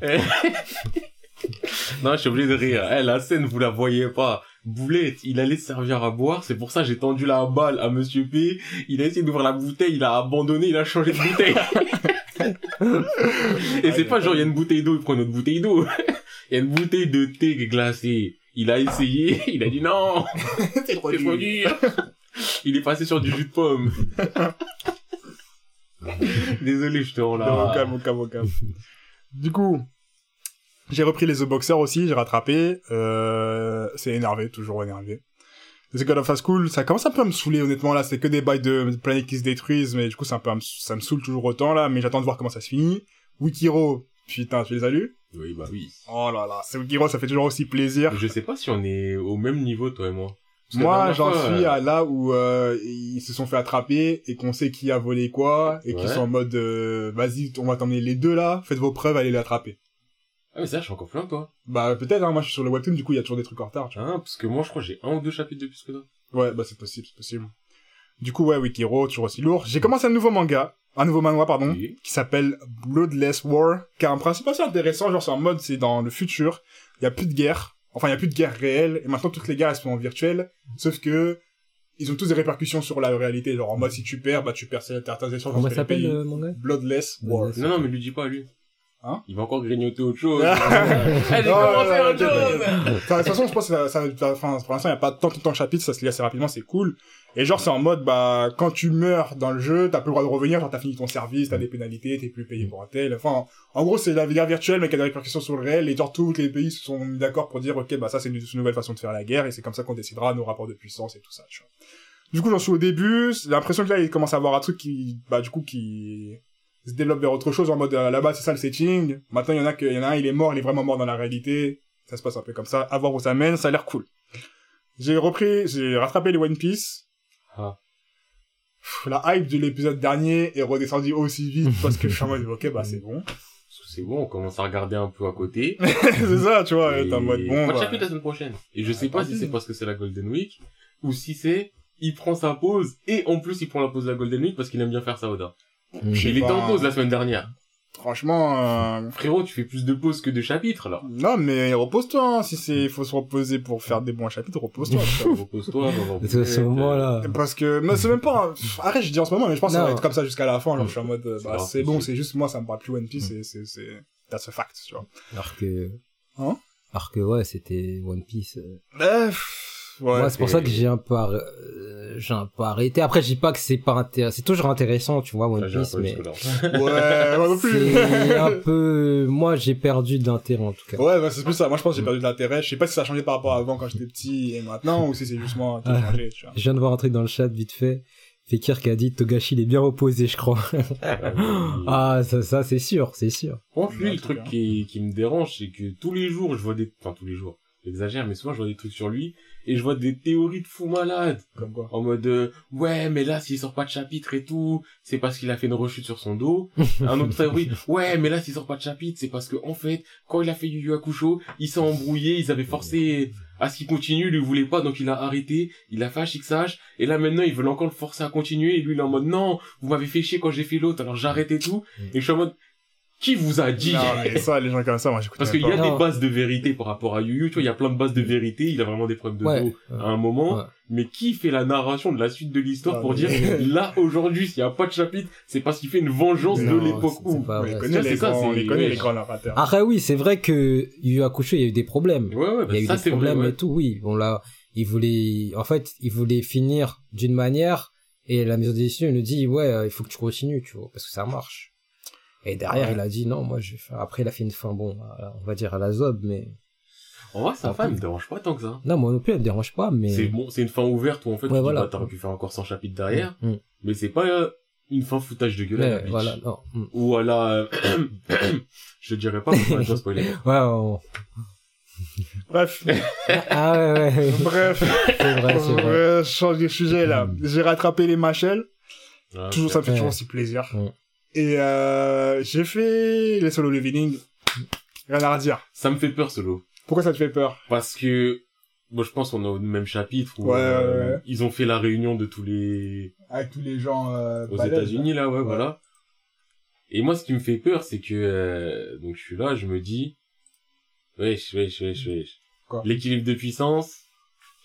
Non, je suis obligé de rire. Eh, la scène, vous la voyez pas. Boulette, il allait se servir à boire, c'est pour ça que j'ai tendu la balle à Monsieur P. Il a essayé d'ouvrir la bouteille, il a abandonné, il a changé de bouteille. Et c'est pas genre, il y a une bouteille d'eau, il prend une autre bouteille d'eau. Il y a une bouteille de thé glacé. Il a essayé, il a dit non, c'est trop dur. Il est passé sur du jus de pomme. Désolé, je te rends Non, là. calme, au calme, au calme. Du coup, j'ai repris les The Boxer aussi, j'ai rattrapé. Euh, c'est énervé, toujours énervé. The God of High School, ça commence un peu à me saouler, honnêtement, là. C'est que des bails de planètes qui se détruisent, mais du coup, un peu, ça me saoule toujours autant, là. Mais j'attends de voir comment ça se finit. Wikiro, putain, tu les as lus? Oui, bah oui. Oh là là, c'est Wikiro, ça fait toujours aussi plaisir. Je sais pas si on est au même niveau, toi et moi. Parce Moi, j'en suis euh, à là où euh, ils se sont fait attraper et qu'on sait qui a volé quoi et qu'ils sont en mode euh, vas-y, on va t'emmener les deux là, faites vos preuves, allez l'attraper. Ah, mais ça, je suis encore plein, toi. Bah peut-être, hein, moi je suis sur le webtoon, du coup il y a toujours des trucs en retard. Tu Hein, parce que moi, je crois que j'ai un ou deux chapitres de plus que toi. Ouais, bah c'est possible, c'est possible. Du coup ouais, Wikiro, toujours aussi lourd. J'ai commencé un nouveau manga, un nouveau manga pardon, Oui. qui s'appelle Bloodless War, qui a un principe assez intéressant, genre c'est en mode c'est dans le futur, il y a plus de guerre, enfin il y a plus de guerre réelle et maintenant toutes les guerres elles sont virtuelles, sauf que ils ont tous des répercussions sur la réalité, genre en mode si tu perds, bah tu perds certains échanges Comment entre ça les pays. s'appelle, euh, mon gars Bloodless War. Bloodless. Non, non, mais lui dis pas à lui. Hein Il va encore grignoter autre chose. Commencé autre chose. De toute façon, je pense que ça, enfin, pour l'instant, il n'y a pas tant, tant de chapitres, ça se lit assez rapidement, c'est cool. Et genre, c'est en mode, bah, quand tu meurs dans le jeu, t'as plus le droit de revenir, genre, t'as fini ton service, t'as des pénalités, t'es plus payé pour un tel. Enfin, en gros, c'est la guerre virtuelle, mais qui a des répercussions sur le réel, et genre, tous les pays se sont mis d'accord pour dire, ok, bah, ça, c'est une, une nouvelle façon de faire la guerre, et c'est comme ça qu'on décidera nos rapports de puissance et tout ça, tu vois. Du coup, j'en suis au début, j'ai l'impression que là, il commence à avoir un truc qui, bah, du coup, qui se développe vers autre chose, en mode, euh, là-bas, c'est ça le setting. Maintenant, il y en a que, il y en a un, il est mort, il est vraiment mort dans la réalité. Ça se passe un peu comme ça. À voir où ça mène, ça a l'air cool. J'ai repris, j'ai rattrapé les One Piece. Ah. Pff, La hype de l'épisode dernier est redescendue aussi vite parce que je suis en mode, ok, bah, c'est bon. C'est bon, on commence à regarder un peu à côté. c'est ça, tu vois, t'es en mode, bon, de bah. chapitre la semaine prochaine. Et je sais pas si c'est parce que c'est la Golden Week, ou si c'est, il prend sa pause, et en plus il prend la pause de la Golden Week parce qu'il aime bien faire ça, Oda. Mm. Je sais Il était en pause la semaine dernière. Franchement, euh, Frérot, tu fais plus de pauses que de chapitres, là. non, mais repose-toi, hein. Si c'est, faut se reposer pour faire des bons chapitres, repose-toi. Repose-toi, ce moment-là, Parce que, mais c'est même pas, arrête, je dis en ce moment, mais je pense que ça va Non. être comme ça jusqu'à la fin, genre, je suis en mode, C'est bah, c'est bon, c'est- juste moi, ça me parle plus One Piece, et c'est, c'est, that's a fact, tu vois. alors que, Hein? alors que ouais, c'était One Piece. euh. Bref, ouais. Moi, c'est pour ça que j'ai un peu, arr- euh, j'ai un peu arrêté. Après, je dis pas que c'est pas intéressant. C'est toujours intéressant, tu vois, One Piece, mais jusque-là. Ouais, moi non plus. c'est un peu, moi, j'ai perdu d'intérêt, en tout cas. Ouais, bah, c'est plus ça. Moi, je pense que j'ai perdu de l'intérêt. Je sais pas si ça a changé par rapport à avant quand j'étais petit et maintenant, ou si c'est juste moi qui Ah. changé, tu vois. Je viens de voir un truc dans le chat, vite fait. Fekir qui a dit Togashi, il est bien reposé, je crois. ah, ça, ça, c'est sûr, c'est sûr. Contre lui, le truc qui me dérange, c'est que tous les jours, je vois des, enfin, tous les jours. J'exagère, mais souvent, je vois des trucs sur lui, et je vois des théories de fou malade. Comme quoi. En mode, euh, ouais, mais là, s'il sort pas de chapitre et tout, c'est parce qu'il a fait une rechute sur son dos. Un autre théorie, ouais, mais là, s'il sort pas de chapitre, c'est parce que, en fait, quand il a fait Yu Yu Hakusho, il s'est embrouillé, ils avaient forcé à ce qu'il continue, lui il voulait pas, donc il a arrêté, il a fait un chicsage, et là maintenant ils veulent encore le forcer à continuer, et lui il est en mode non, vous m'avez fait chier quand j'ai fait l'autre, alors j'arrête et tout, et je suis en mode, Qui vous a dit Non, mais ça, les gens comme ça, moi, j'écoute Parce qu'il y a. Non. des bases de vérité par rapport à Yu Yu, tu vois, il y a plein de bases de vérité, il a vraiment des problèmes de Ouais. dos à un moment, Ouais. mais qui fait la narration de la suite de l'histoire pour mais- dire, là, aujourd'hui, s'il n'y a pas de chapitre, c'est parce qu'il fait une vengeance de l'époque où. pas On les connaît, les ça, grands, on les connaît, ouais. les grands narrateurs. Après, oui, c'est vrai que Yu Yu Hakusho, il y a eu des problèmes. Ouais, ouais, bah, il y a eu ça, des vrai, problèmes ouais. et tout, oui. Bon, là, il voulait, en fait, il voulait finir d'une manière, et la maison d'édition, il nous dit, ouais, euh, il faut que tu continues, tu vois, parce que ça marche. Et derrière, Ouais. il a dit, non, moi, je vais faire, après, il a fait une fin, bon, à- on va dire à la zob, mais, En vrai, sa Ah, femme oui. me dérange pas tant que ça. non, moi non plus, elle me dérange pas, mais. C'est bon, c'est une fin ouverte où en fait, Ouais, tu dis, voilà. bah, t'aurais pu faire encore 100 chapitres derrière, Mm, mm. mais c'est pas euh, une fin foutage de gueule à la Ouais, voilà, non. mm. Ou à la, euh, je dirais pas, pour pas spoiler. Ouais, on- Bref, ah ouais, ouais, ouais. bref, c'est vrai, c'est vrai. euh, je change de sujet, là. J'ai rattrapé les machelles. Ah, Toujours, ça me fait toujours aussi plaisir. Mm. Et euh, j'ai fait les solo leveling. Rien à redire. Ça me fait peur, solo. Pourquoi ça te fait peur? Parce que, bon, je pense qu'on est au même chapitre où Ouais, euh, ouais, ouais. ils ont fait la réunion de tous les Avec tous les gens euh, aux États-Unis là, ouais, Ouais. voilà. Et moi, ce qui me fait peur, c'est que euh, donc je suis là, je me dis, wesh, wesh, wesh, wesh. Quoi? L'équilibre de puissance.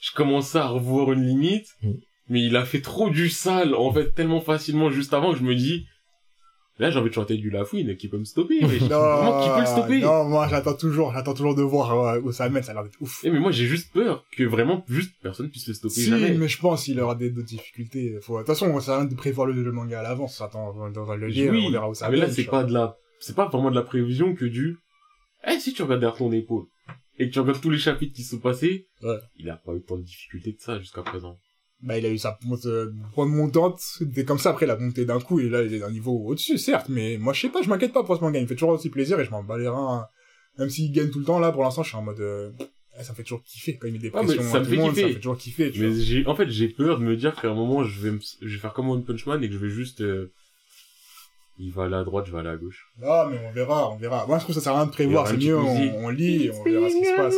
Je commence à revoir une limite, Mm. mais il a fait trop du sale en fait tellement facilement juste avant que je me dis, là j'ai envie de chanter du Lafouine qui peut me stopper. wesh. Non, Vraiment, qui peut le stopper non, moi j'attends toujours, j'attends toujours de voir euh, où ça mène, ça a l'air d'être ouf. Eh, mais moi j'ai juste peur que vraiment juste personne puisse le stopper Si, jamais. mais je pense qu'il aura des d'autres difficultés. Faut... De toute façon, ça rien de prévoir le, le manga à l'avance. Ça attend, on va le lire, oui, on verra où ça ah, mais là c'est pas de la, c'est pas vraiment de la prévision que du, eh si tu regardes derrière ton épaule et que tu regardes tous les chapitres qui se sont passés, Ouais. il a pas eu tant de difficultés que ça jusqu'à présent. Bah, il a eu sa monte, euh, pente montante, c'était comme ça, après, il a monté d'un coup, et là, il est d'un niveau au-dessus, certes, mais moi, je sais pas, je m'inquiète pas pour ce manga, il me fait toujours aussi plaisir, et je m'en bats les reins, même s'il gagne tout le temps, là, pour l'instant, je suis en mode, euh, eh, ça me fait toujours kiffer, quand il met des Ah, pressions ça à me tout fait ça kiffer. me fait toujours kiffer, tu vois. Mais j'ai, en fait, j'ai peur de me dire qu'à un moment je vais me, je vais faire comme One Punch Man et que je vais juste, euh, il va aller à droite, je vais aller à gauche. Ah, mais on verra, on verra. Moi, je trouve que ça sert à rien de prévoir, c'est mieux, on, on lit, et on verra ce qui se passe.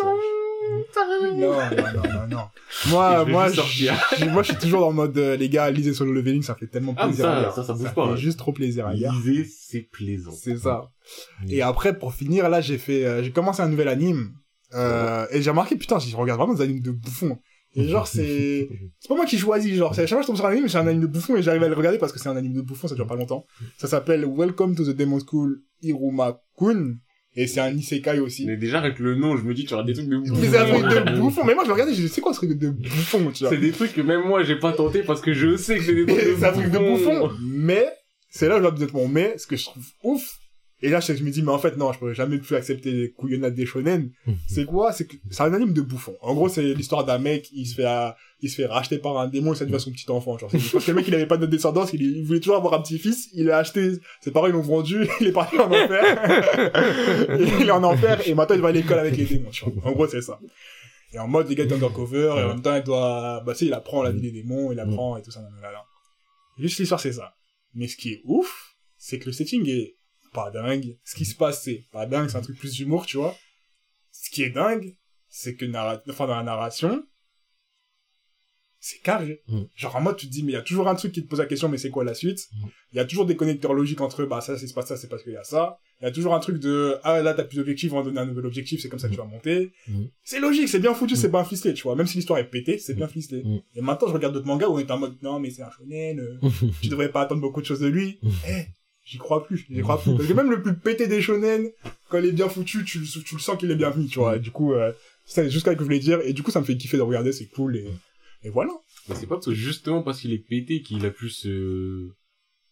Non, non, non, non, non. Moi, moi, je, moi, je suis toujours le mode, euh, les gars, lisez solo leveling, ça fait tellement Ah, plaisir. ça- ça, ça bouge pas, fait ouais. juste trop plaisir à lire. Lisez, c'est plaisant. C'est ça. Et après, pour finir, là, j'ai fait, euh, j'ai commencé un nouvel anime. Euh, et j'ai remarqué, putain, je regarde vraiment des animes de bouffons. Et genre, c'est, c'est pas moi qui choisis, genre, c'est à chaque fois que je tombe sur un anime, c'est un anime de bouffon et j'arrive à le regarder parce que c'est un anime de bouffon, ça dure pas longtemps. Ça s'appelle Welcome to the Demon School Iruma Kun. Et c'est un isekai aussi. Mais déjà avec le nom, je me dis tu auras des trucs de Mais c'est un truc de bouffon. Mais moi, je le regardais, je c'est quoi ce truc de bouffon, tu vois? C'est des trucs que même moi j'ai pas tenté parce que je sais que c'est des trucs de c'est un truc de bouffon. bouffon. Mais, c'est là où je dois mon mais, ce que je trouve ouf. Et là, je me dis, mais en fait, non, je pourrais jamais plus accepter les couillonnades des shonen. C'est quoi? C'est que, c'est un anime de bouffon. En gros, c'est l'histoire d'un mec, il se fait, euh, il se fait racheter par un démon et ça devient son petit enfant, genre. Parce que le mec, il avait pas de descendance, il, il voulait toujours avoir un petit fils, il l'a acheté, ses parents, ils l'ont vendu, il est parti en enfer. il est en enfer et maintenant, il va à l'école avec les démons, tu vois. En gros, c'est ça. Et en mode, les gars, il est undercover, et en même temps, il doit, bah, tu sais, il apprend la vie des démons, il apprend et tout ça. Juste l'histoire, c'est ça. Mais ce qui est ouf, c'est que le setting est pas dingue. Ce qui se passe, c'est pas dingue, c'est un truc plus d'humour, tu vois. Ce qui est dingue, c'est que narra... enfin, dans la narration, c'est carré. Mm. Genre en mode, tu te dis, mais il y a toujours un truc qui te pose la question, mais c'est quoi la suite? Mm. Il y a toujours des connecteurs logiques entre, bah ça, c'est pas ça, c'est parce qu'il y a ça. Il y a toujours un truc de, ah là, t'as plus d'objectifs, on va donner un nouvel objectif, c'est comme ça que tu vas monter. Mm. C'est logique, c'est bien foutu, c'est bien ficelé, tu vois. Même si l'histoire est pétée, c'est bien ficelé. Et maintenant, je regarde d'autres mangas où on est en mode, non, mais c'est un shonen, euh, tu devrais pas attendre beaucoup de choses de lui. Mm. J'y crois plus, j'y crois plus. Parce que même le plus pété des shonen, quand il est bien foutu, tu, le- tu le sens qu'il est bien mis, tu vois. Du coup, euh, c'est juste ce que je voulais dire. Et du coup, ça me fait kiffer de regarder, c'est cool. Et, et voilà. Mais c'est pas parce que justement parce qu'il est pété qu'il a pu se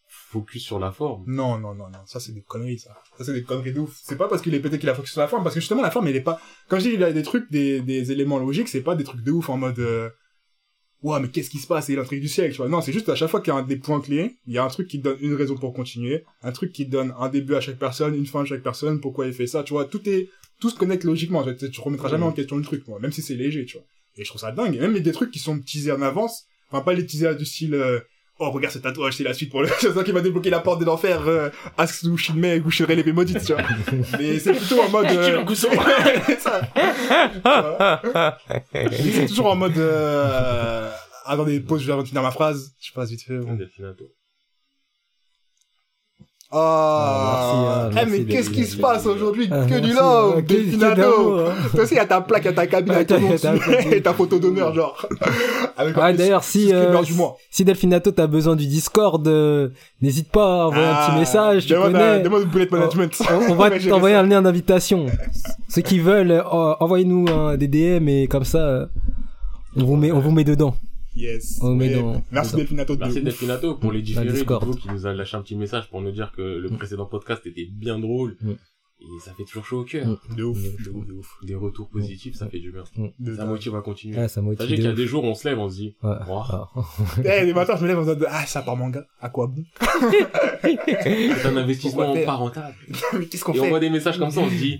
focus sur la forme. Non, non, non, non. Ça, c'est des conneries, ça. Ça, c'est des conneries de ouf. C'est pas parce qu'il est pété qu'il a focus sur la forme, parce que justement, la forme, elle est pas, quand je dis il a des trucs, des, des éléments logiques, c'est pas des trucs de ouf en mode, euh... ouais, mais qu'est-ce qui se passe? C'est l'intrigue du siècle, tu vois. Non, c'est juste à chaque fois qu'il y a un des points clés, il y a un truc qui te donne une raison pour continuer, un truc qui te donne un début à chaque personne, une fin à chaque personne, pourquoi il fait ça, tu vois. Tout est, tout se connecte logiquement. Tu, tu remettras jamais en question le truc, moi, même si c'est léger, tu vois. Et je trouve ça dingue. Et même des trucs qui sont teasés en avance, enfin, pas les teasers du style, euh, Oh, regarde ce tatouage, c'est la suite pour le, c'est ça qui va débloquer la porte de l'enfer, euh, Asuzu Shinmei, Gushure l'épée maudite, tu vois. Mais c'est plutôt en mode, euh... c'est toujours en mode, euh... Attendez, pause, je vais finir ma phrase. Je passe vite fait. bon. Toi. Ah, Ah, merci, Eh, hein, mais qu'est-ce qui se passe aujourd'hui Ah, Que du merci, love, hein, Delfinato d'amour, hein. Toi aussi, il y a ta plaque, il y a ta cabine avec Ah, et ta photo d'honneur, genre. Avec Ouais, plus, d'ailleurs, si, euh, du si Delphinato t'as besoin du Discord, euh, n'hésite pas à envoyer un petit Ah, message, tu connais. Demande bullet management. On, on va t'envoyer un lien d'invitation. Ceux qui veulent, euh, envoyez-nous des DM et comme ça, on vous met, on vous met dedans. Yes. On met Mais dans- Merci Delfinato de Merci ouf. Delfinato pour les différés. Qui nous a lâché un petit message pour nous dire que le Mm. précédent podcast était bien drôle. Mm. Et ça fait toujours chaud au cœur. Mm. De ouf, Mm. de ouf, de ouf. Des retours positifs, ça fait du bien. De Ça motive à continuer. Ah, ça motive. Sachez qu'il y a des jours où on se lève, on se dit, Ouais. Oh. Ah. Eh, des matins, je me lève en mode, ah, ça part manga. À quoi bon? c'est un investissement pas rentable. Mais qu'est-ce qu'on Et on voit fait? des messages comme ça, on se dit,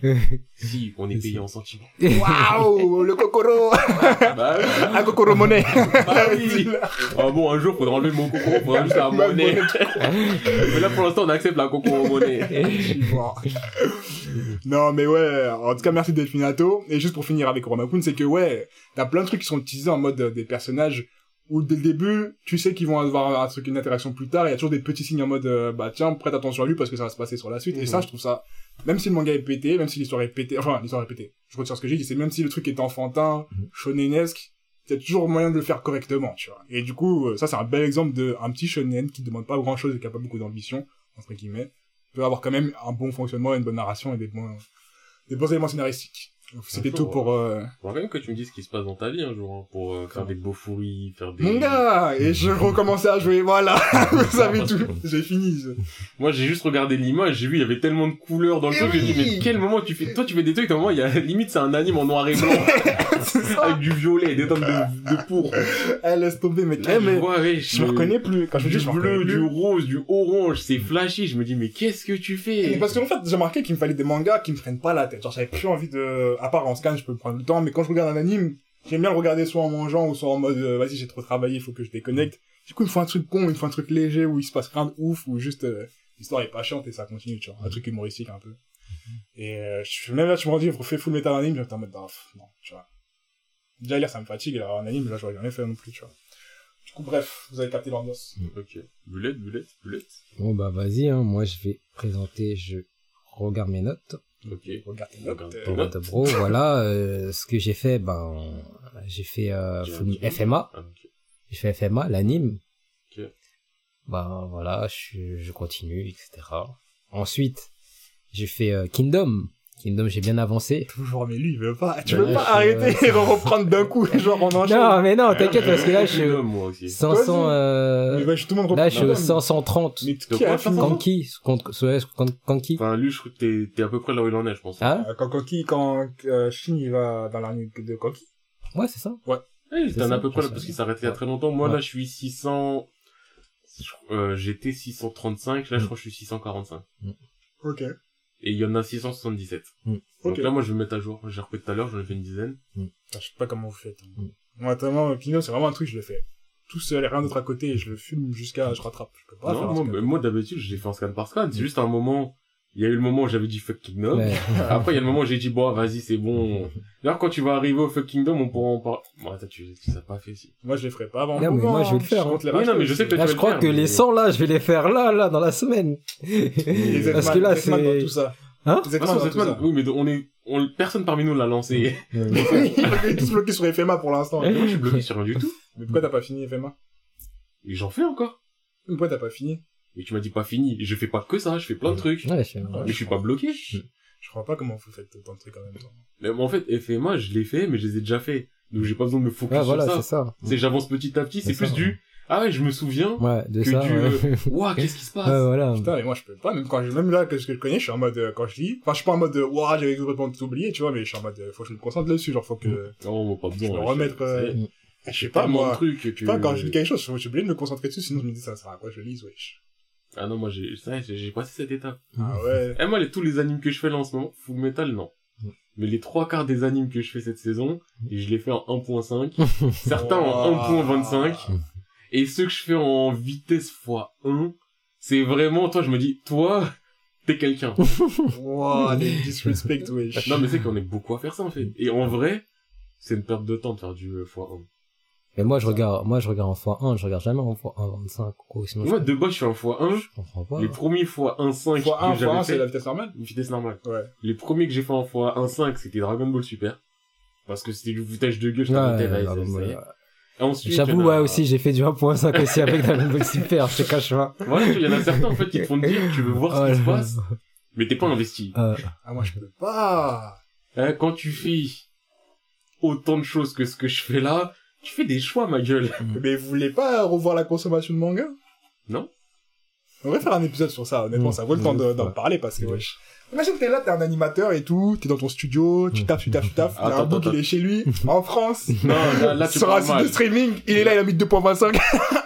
si, on est payé en sentiments. Waouh, le kokoro! bah oui, Un kokoro monnaie! bah oui. Ah bon, un jour, faudra enlever le mot coco, faudra juste la monnaie. Mais là, pour l'instant, on accepte la coco monnaie. Non, mais ouais, en tout cas, merci Delfinato. Et juste pour finir avec Romakun, c'est que ouais, t'as plein de trucs qui sont utilisés en mode euh, des personnages où dès le début, tu sais qu'ils vont avoir un truc, une interaction plus tard, il y a toujours des petits signes en mode, euh, bah tiens, prête attention à lui parce que ça va se passer sur la suite. Et Mhm. ça, je trouve ça, même si le manga est pété, même si l'histoire est pétée, enfin, l'histoire est pétée, je retire ce que j'ai dit, c'est même si le truc est enfantin, Mhm. shonenesque, il y a toujours moyen de le faire correctement, tu vois. Et du coup, euh, ça, c'est un bel exemple de un petit shonen qui demande pas grand chose et qui a pas beaucoup d'ambition, entre guillemets, peut avoir quand même un bon fonctionnement, une bonne narration et des bons, des bons éléments scénaristiques. C'était tout jour, pour, euh, Faudra quand même que tu me dises ce qui se passe dans ta vie un jour, hein, pour euh, faire des beaux fourris, faire des... mon gars! Et je recommençais à jouer, voilà! Vous savez tout. J'ai fini. je- Moi, j'ai juste regardé l'image, j'ai vu, il y avait tellement de couleurs dans le Eh truc, j'ai dit, oui. mais quel moment tu fais, toi, tu fais des trucs, à un moment, il y a, limite, c'est un anime en noir et blanc, avec du violet, des tonnes de, de pourpre. Elle laisse tomber, mais, Là, eh, mais je vois, ouais, je me reconnais plus. Quand je du dis, je me bleu, du plus. rose, du orange, c'est flashy, je me dis, mais qu'est-ce que tu Mais fais? parce qu'en fait, j'ai remarqué qu'il me fallait des mangas qui me prennent pas la tête. Genre, j'avais plus envie de, à part en scan, je peux me prendre le temps, mais quand je regarde un anime, j'aime bien le regarder soit en mangeant ou soit en mode, euh, vas-y, j'ai trop travaillé, il faut que je déconnecte. Du coup, il me faut un truc con, il me faut un truc léger où il se passe rien de ouf, où juste, euh, l'histoire est pas chiante et ça continue, tu vois. Un truc humoristique un peu. Et, euh, je, même là, tu me dis, fais full métal anime, j'étais en mode, bah, pff, non, tu vois. Déjà, lire, ça me fatigue, alors en anime, là, j'aurais jamais fait non plus, tu vois. Du coup, bref, vous avez capté l'ambiance. Ok. Bullet, bullet, bullet. Bon, bah, vas-y, hein. Moi, je vais présenter, je regarde mes notes. Ok. Regardez, Regarde ton Pour de bro, voilà, euh, ce que j'ai fait, ben, j'ai fait, euh, FMA. Ah, ok. J'ai fait FMA, l'anime. Ok. Ben, voilà, je, je continue, etc. Ensuite, j'ai fait euh, Kingdom. Kingdom, j'ai bien avancé. Toujours, mais lui, il veut pas. Tu veux là, pas je- arrêter et reprendre d'un coup, genre, on enchaîne. Non, mais non, t'inquiète, parce que là, je suis Kingdom, moi aussi. 500, Mais euh, bah, tout le monde là, je suis au Kingdom. 530. Mais De qui a Kanki, contre, Kanki. Enfin, lui, je crois que t'es, t'es à peu près là où il en est, je pense. Hein? Euh, Quand Kanki, quand euh, Shin il va dans l'armée de Kanki. Ouais, c'est ça. Ouais, ça, à peu près là, parce qu'il s'arrêtait il y a très longtemps. Moi, Ouais. là, je suis 600, je- euh, j'étais 635, là, je crois que je suis 645. Ok. Et il y en a 677. Mm. Donc Ok. là, moi, je vais me mettre à jour. J'ai repris tout à l'heure, j'en ai fait une dizaine. Je sais pas comment vous faites. hein. Mm. Moi, tellement, Kingdom, c'est vraiment un truc, je le fais tout seul et rien d'autre à côté et je le fume jusqu'à, je rattrape. Je peux pas non, moi, moi, d'habitude, j'ai fait en scan par scan. C'est juste un moment, il y a eu le moment où j'avais dit fuck Kingdom. Ouais. Après, il y a le moment où j'ai dit, bon, vas-y, c'est bon. D'ailleurs, quand tu vas arriver au fuck Kingdom, on pourra en parler. Bon, attends, tu, tu l'as pas fait, si. Moi, je les ferai pas avant. Non, le mais moi, je vais le hein. faire, compte les Oui, non, mais je sais que Là, tu je crois le que les mais- 100 là, je vais les faire là, là, dans la semaine. Parce que là, dans tout c'est... ça. Hein? Tout Zetman, ça. oui, mais on est, on, personne parmi nous l'a lancé. Il est tous bloqué sur FMA pour l'instant. Moi, je suis bloqué sur rien du tout. Mais pourquoi t'as pas fini FMA? Et j'en fais encore. Mais Pourquoi t'as pas fini? Mais tu m'as dit pas fini. Je fais pas que ça, je fais plein de trucs. Ouais, je... Mais je suis pas bloqué. Je crois pas comment vous faites autant de trucs en même temps. Mais en fait, FMA, je l'ai fait, mais je les ai déjà fait. Donc j'ai pas besoin de me focus Ouais, voilà, sur c'est ça. ça. C'est j'avance petit à petit, c'est C'est plus ça, du, ah ouais, je me souviens Ouais, de que ça, du, ouais. euh, ouah, qu'est-ce qui se passe? Ouais, voilà. Putain, mais moi je peux pas, même quand je, même là, que ce que je connais, je suis en mode, euh, quand je lis, enfin, je suis pas en mode, euh, ouah, j'avais complètement tout oublié, tu vois, mais je suis en mode, euh, faut que je me concentre là-dessus, genre, faut que, Non, pas besoin. je me ouais, remettre, je- euh, ça sais pas, moi, trucs je que... sais pas, quand je lis quelque chose, je suis obligé de me concentrer dessus, sinon je me dis, ça sert à quoi je lise, wesh. Ah non, moi, j'ai, j'ai j'ai passé cette étape. Ah ouais. Eh, moi, les, tous les animes que je fais là en ce moment, Full Metal, non. Mais les trois quarts des animes que je fais cette saison, et je les fais en 1.5, certains en Ouah. 1.25, et ceux que je fais en vitesse x1, c'est vraiment, toi, je me dis, toi, t'es quelqu'un. Ouah, les disrespect, wesh. non, mais c'est qu'on est beaucoup à faire ça, en fait. Et en vrai, c'est une perte de temps de faire du euh, x1. Mais moi, je regarde, moi, je regarde en x1, je regarde jamais en x1.25, quoi. Sinon, Moi, je, de base, je suis en x1. je comprends pas. Les premiers x1.5 Fois 1, que j'avais fois 1, c'est fait, la vitesse normale. vitesse normale. Ouais. Les premiers que j'ai fait en x1.5, c'était Dragon Ball Super. Parce que c'était du foutage de gueule, je Ouais, t'arrêtais, ouais, ouais, ouais. Ensuite, J'avoue, ouais, a- aussi, j'ai fait du 1.5 aussi avec Dragon Ball Super, je te cache pas. Voilà, il y en a certains, en fait, qui te font dire, tu veux voir ce qui se passe, mais t'es pas investi. Euh, Ah, moi, je peux pas. Hein, quand tu fais autant de choses que ce que je fais là, tu fais des choix, ma gueule. Mais vous voulez pas revoir la consommation de manga? Non. On devrait faire un épisode sur ça, honnêtement, Mm. ça vaut le temps de- d'en Ouais. parler parce que, Ouais. wesh. Imagine que t'es là, t'es un animateur et tout, t'es dans ton studio, tu taffes, tu taffes, tu taffes, il y a un Attends, bout qui attends. est chez lui, en France, Non, là, là tu sur un site de streaming, il est là, il a mis 2.25,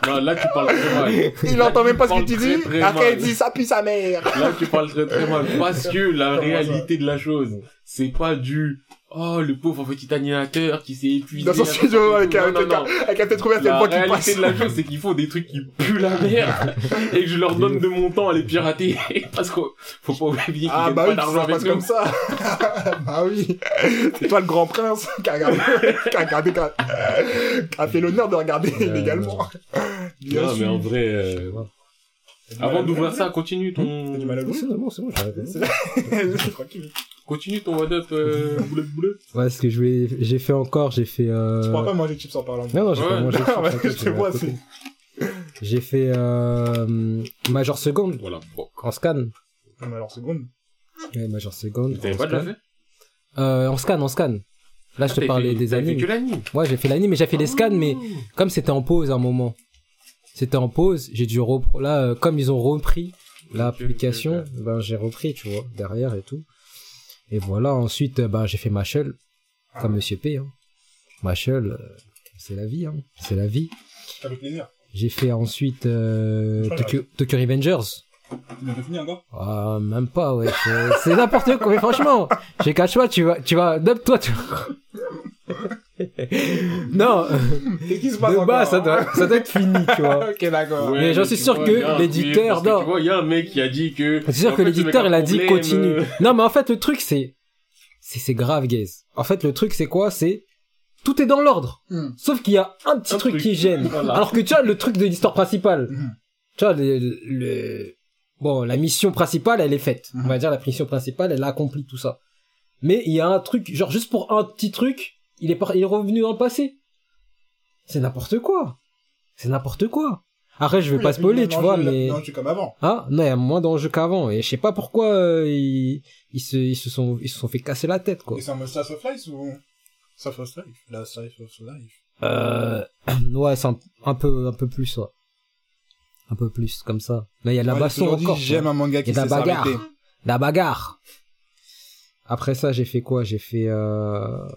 Non, là, tu parles très mal. il Là, entend même pas ce que tu dis, très après il dit ça pue sa mère. Là, tu parles très très mal. Parce que la réalité de la chose, c'est pas du, oh, le pauvre petit animateur qui s'est épuisé. Dans son studio, avec un, Non, non, non. avec un tête ouverte, il y a La voix qui réalité passe. de la chose, c'est qu'il faut des trucs qui puent la merde et que je leur donne de mon temps à les pirater parce qu'il faut pas oublier qu'ils Ah bah pas oui, d'argent ça passe avec comme ça. bah oui. C'est toi le grand prince qui a regardé, qui a regardé, qui a, qui a fait l'honneur de regarder légalement. Bien Non, mais en vrai, avant d'ouvrir ça, continue T'as ton, du mal à l'ouvrir c'est bon, c'est bon, j'arrête. C'est- Tranquille. continue ton what up, euh, boulette boulette. Ouais, ce que je voulais, j'ai fait encore, j'ai fait, euh... Tu pourras pas manger de chips en parlant. Non, non, j'ai Ouais. pas mangé. Ah, ouais, je je te vois, c'est... J'ai fait, euh, Major Second, Voilà. Bon. en scan. Non, alors, seconde. Ouais, Major Second. T'avais pas déjà fait? Euh, en scan, en scan. Là, je te T'avais parlais fait- des t'avais fait animes. que l'anime. Ouais, j'ai fait l'anime, mais j'ai fait les scans, mais comme c'était en pause à un moment, c'était en pause, j'ai dû repro... Là, euh, comme ils ont repris l'application, ben j'ai repris, tu vois, derrière et tout. Et voilà, ensuite, euh, ben j'ai fait Machel, comme Monsieur P. Hein. Machel, euh, c'est la vie, hein. C'est la vie. Plaisir. J'ai fait ensuite euh. Tokyo, Tokyo Revengers. Tu de finir encore? Ah, même pas, ouais. c'est- n'importe quoi, mais franchement, j'ai cache pas, tu vas, tu vas, toi, tu non, Qu'est-ce qui se passe de bas, ça doit, ça doit être fini, tu vois. Ok, d'accord. Mais j'en suis sûr vois, que l'éditeur- non. Tu vois, il y a un mec qui a dit que. C'est sûr que l'éditeur, il a dit continue. euh, Non, mais en fait, le truc, c'est, c'est, c'est grave, guys. En fait, le truc, c'est quoi? C'est, tout est dans l'ordre. Hmm. Sauf qu'il y a un petit Un truc, truc. qui gêne. Voilà. Alors que tu vois, le truc de l'histoire principale. Mhm. Tu vois, le, le- bon, la mission principale, elle est faite. Mhm. On va dire, la mission principale, elle a accompli tout ça. Mais il y a un truc, genre, juste pour un petit truc, il est, par- il est revenu dans le passé. C'est n'importe quoi. C'est n'importe quoi. Après, je vais pas il spoiler, tu vois, mais... d'enjeux comme avant. Ah, non, il y a moins d'enjeux qu'avant. Et je sais pas pourquoi euh, ils, ils, se, ils, se sont, ils se sont fait casser la tête, quoi. Et c'est un Slice of Life ou? Slice of Life La Slice of Life. Euh, ouais, c'est un, un peu, un peu plus, ouais. Un peu plus, comme ça. Mais il y a de la j'ai baston encore. J'aime un manga qui Il y a sait de la bagarre. La bagarre. Après ça, j'ai fait quoi? J'ai fait, euh...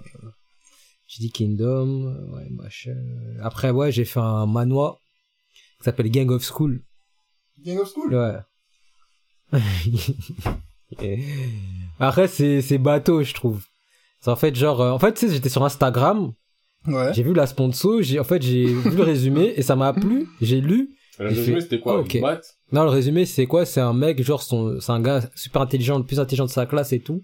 J'ai dit Kingdom, ouais, machin. Après, ouais, j'ai fait un manoir qui s'appelle Gang of School. Gang of School? Ouais. Après, c'est, c'est bateau, je trouve. C'est en fait genre, euh, en fait, tu sais, j'étais sur Instagram, Ouais. j'ai vu la sponsor, j'ai, en fait, j'ai vu le résumé et ça m'a plu, j'ai lu. Le résumé, fait- c'était quoi ok. Une batte Non, le résumé, c'est quoi? C'est un mec, genre, son, c'est un gars super intelligent, le plus intelligent de sa classe et tout.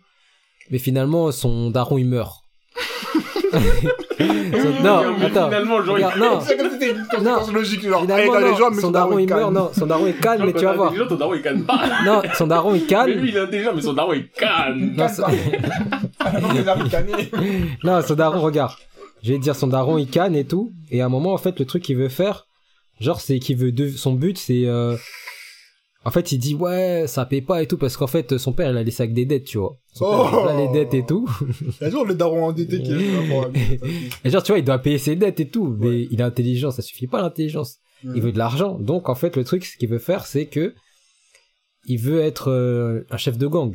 Mais finalement, son daron, il meurt. Son- non, mais attends. Finalement, genre, Regarde, non, C'est comme si c'était une conséquence logique, genre, finalement, non, les gens, mais son daron, il meurt, non, son daron, il canne, mais tu vas voir. Les gens, ton daron, il canne pas. Non, son daron, il Mais canne. lui, il est intelligent, mais son daron, il canne. Non, ça- Non, Non, son daron, regarde. Je vais te dire, son daron, il canne et tout. Et à un moment, en fait, le truc qu'il veut faire, genre, c'est qu'il veut, de... son but, c'est, euh... en fait, il dit, ouais, ça paye pas et tout, parce qu'en fait, son père, il a laissé avec des dettes, tu vois. Son père, Oh. il a les dettes et tout. Il y a toujours le daron endetté qui. Et genre, tu vois, il doit payer ses dettes et tout. Mais il a intelligent, ça suffit pas l'intelligence. Il veut de l'argent. Donc, en fait, le truc, ce qu'il veut faire, c'est que, il veut être euh, un chef de gang.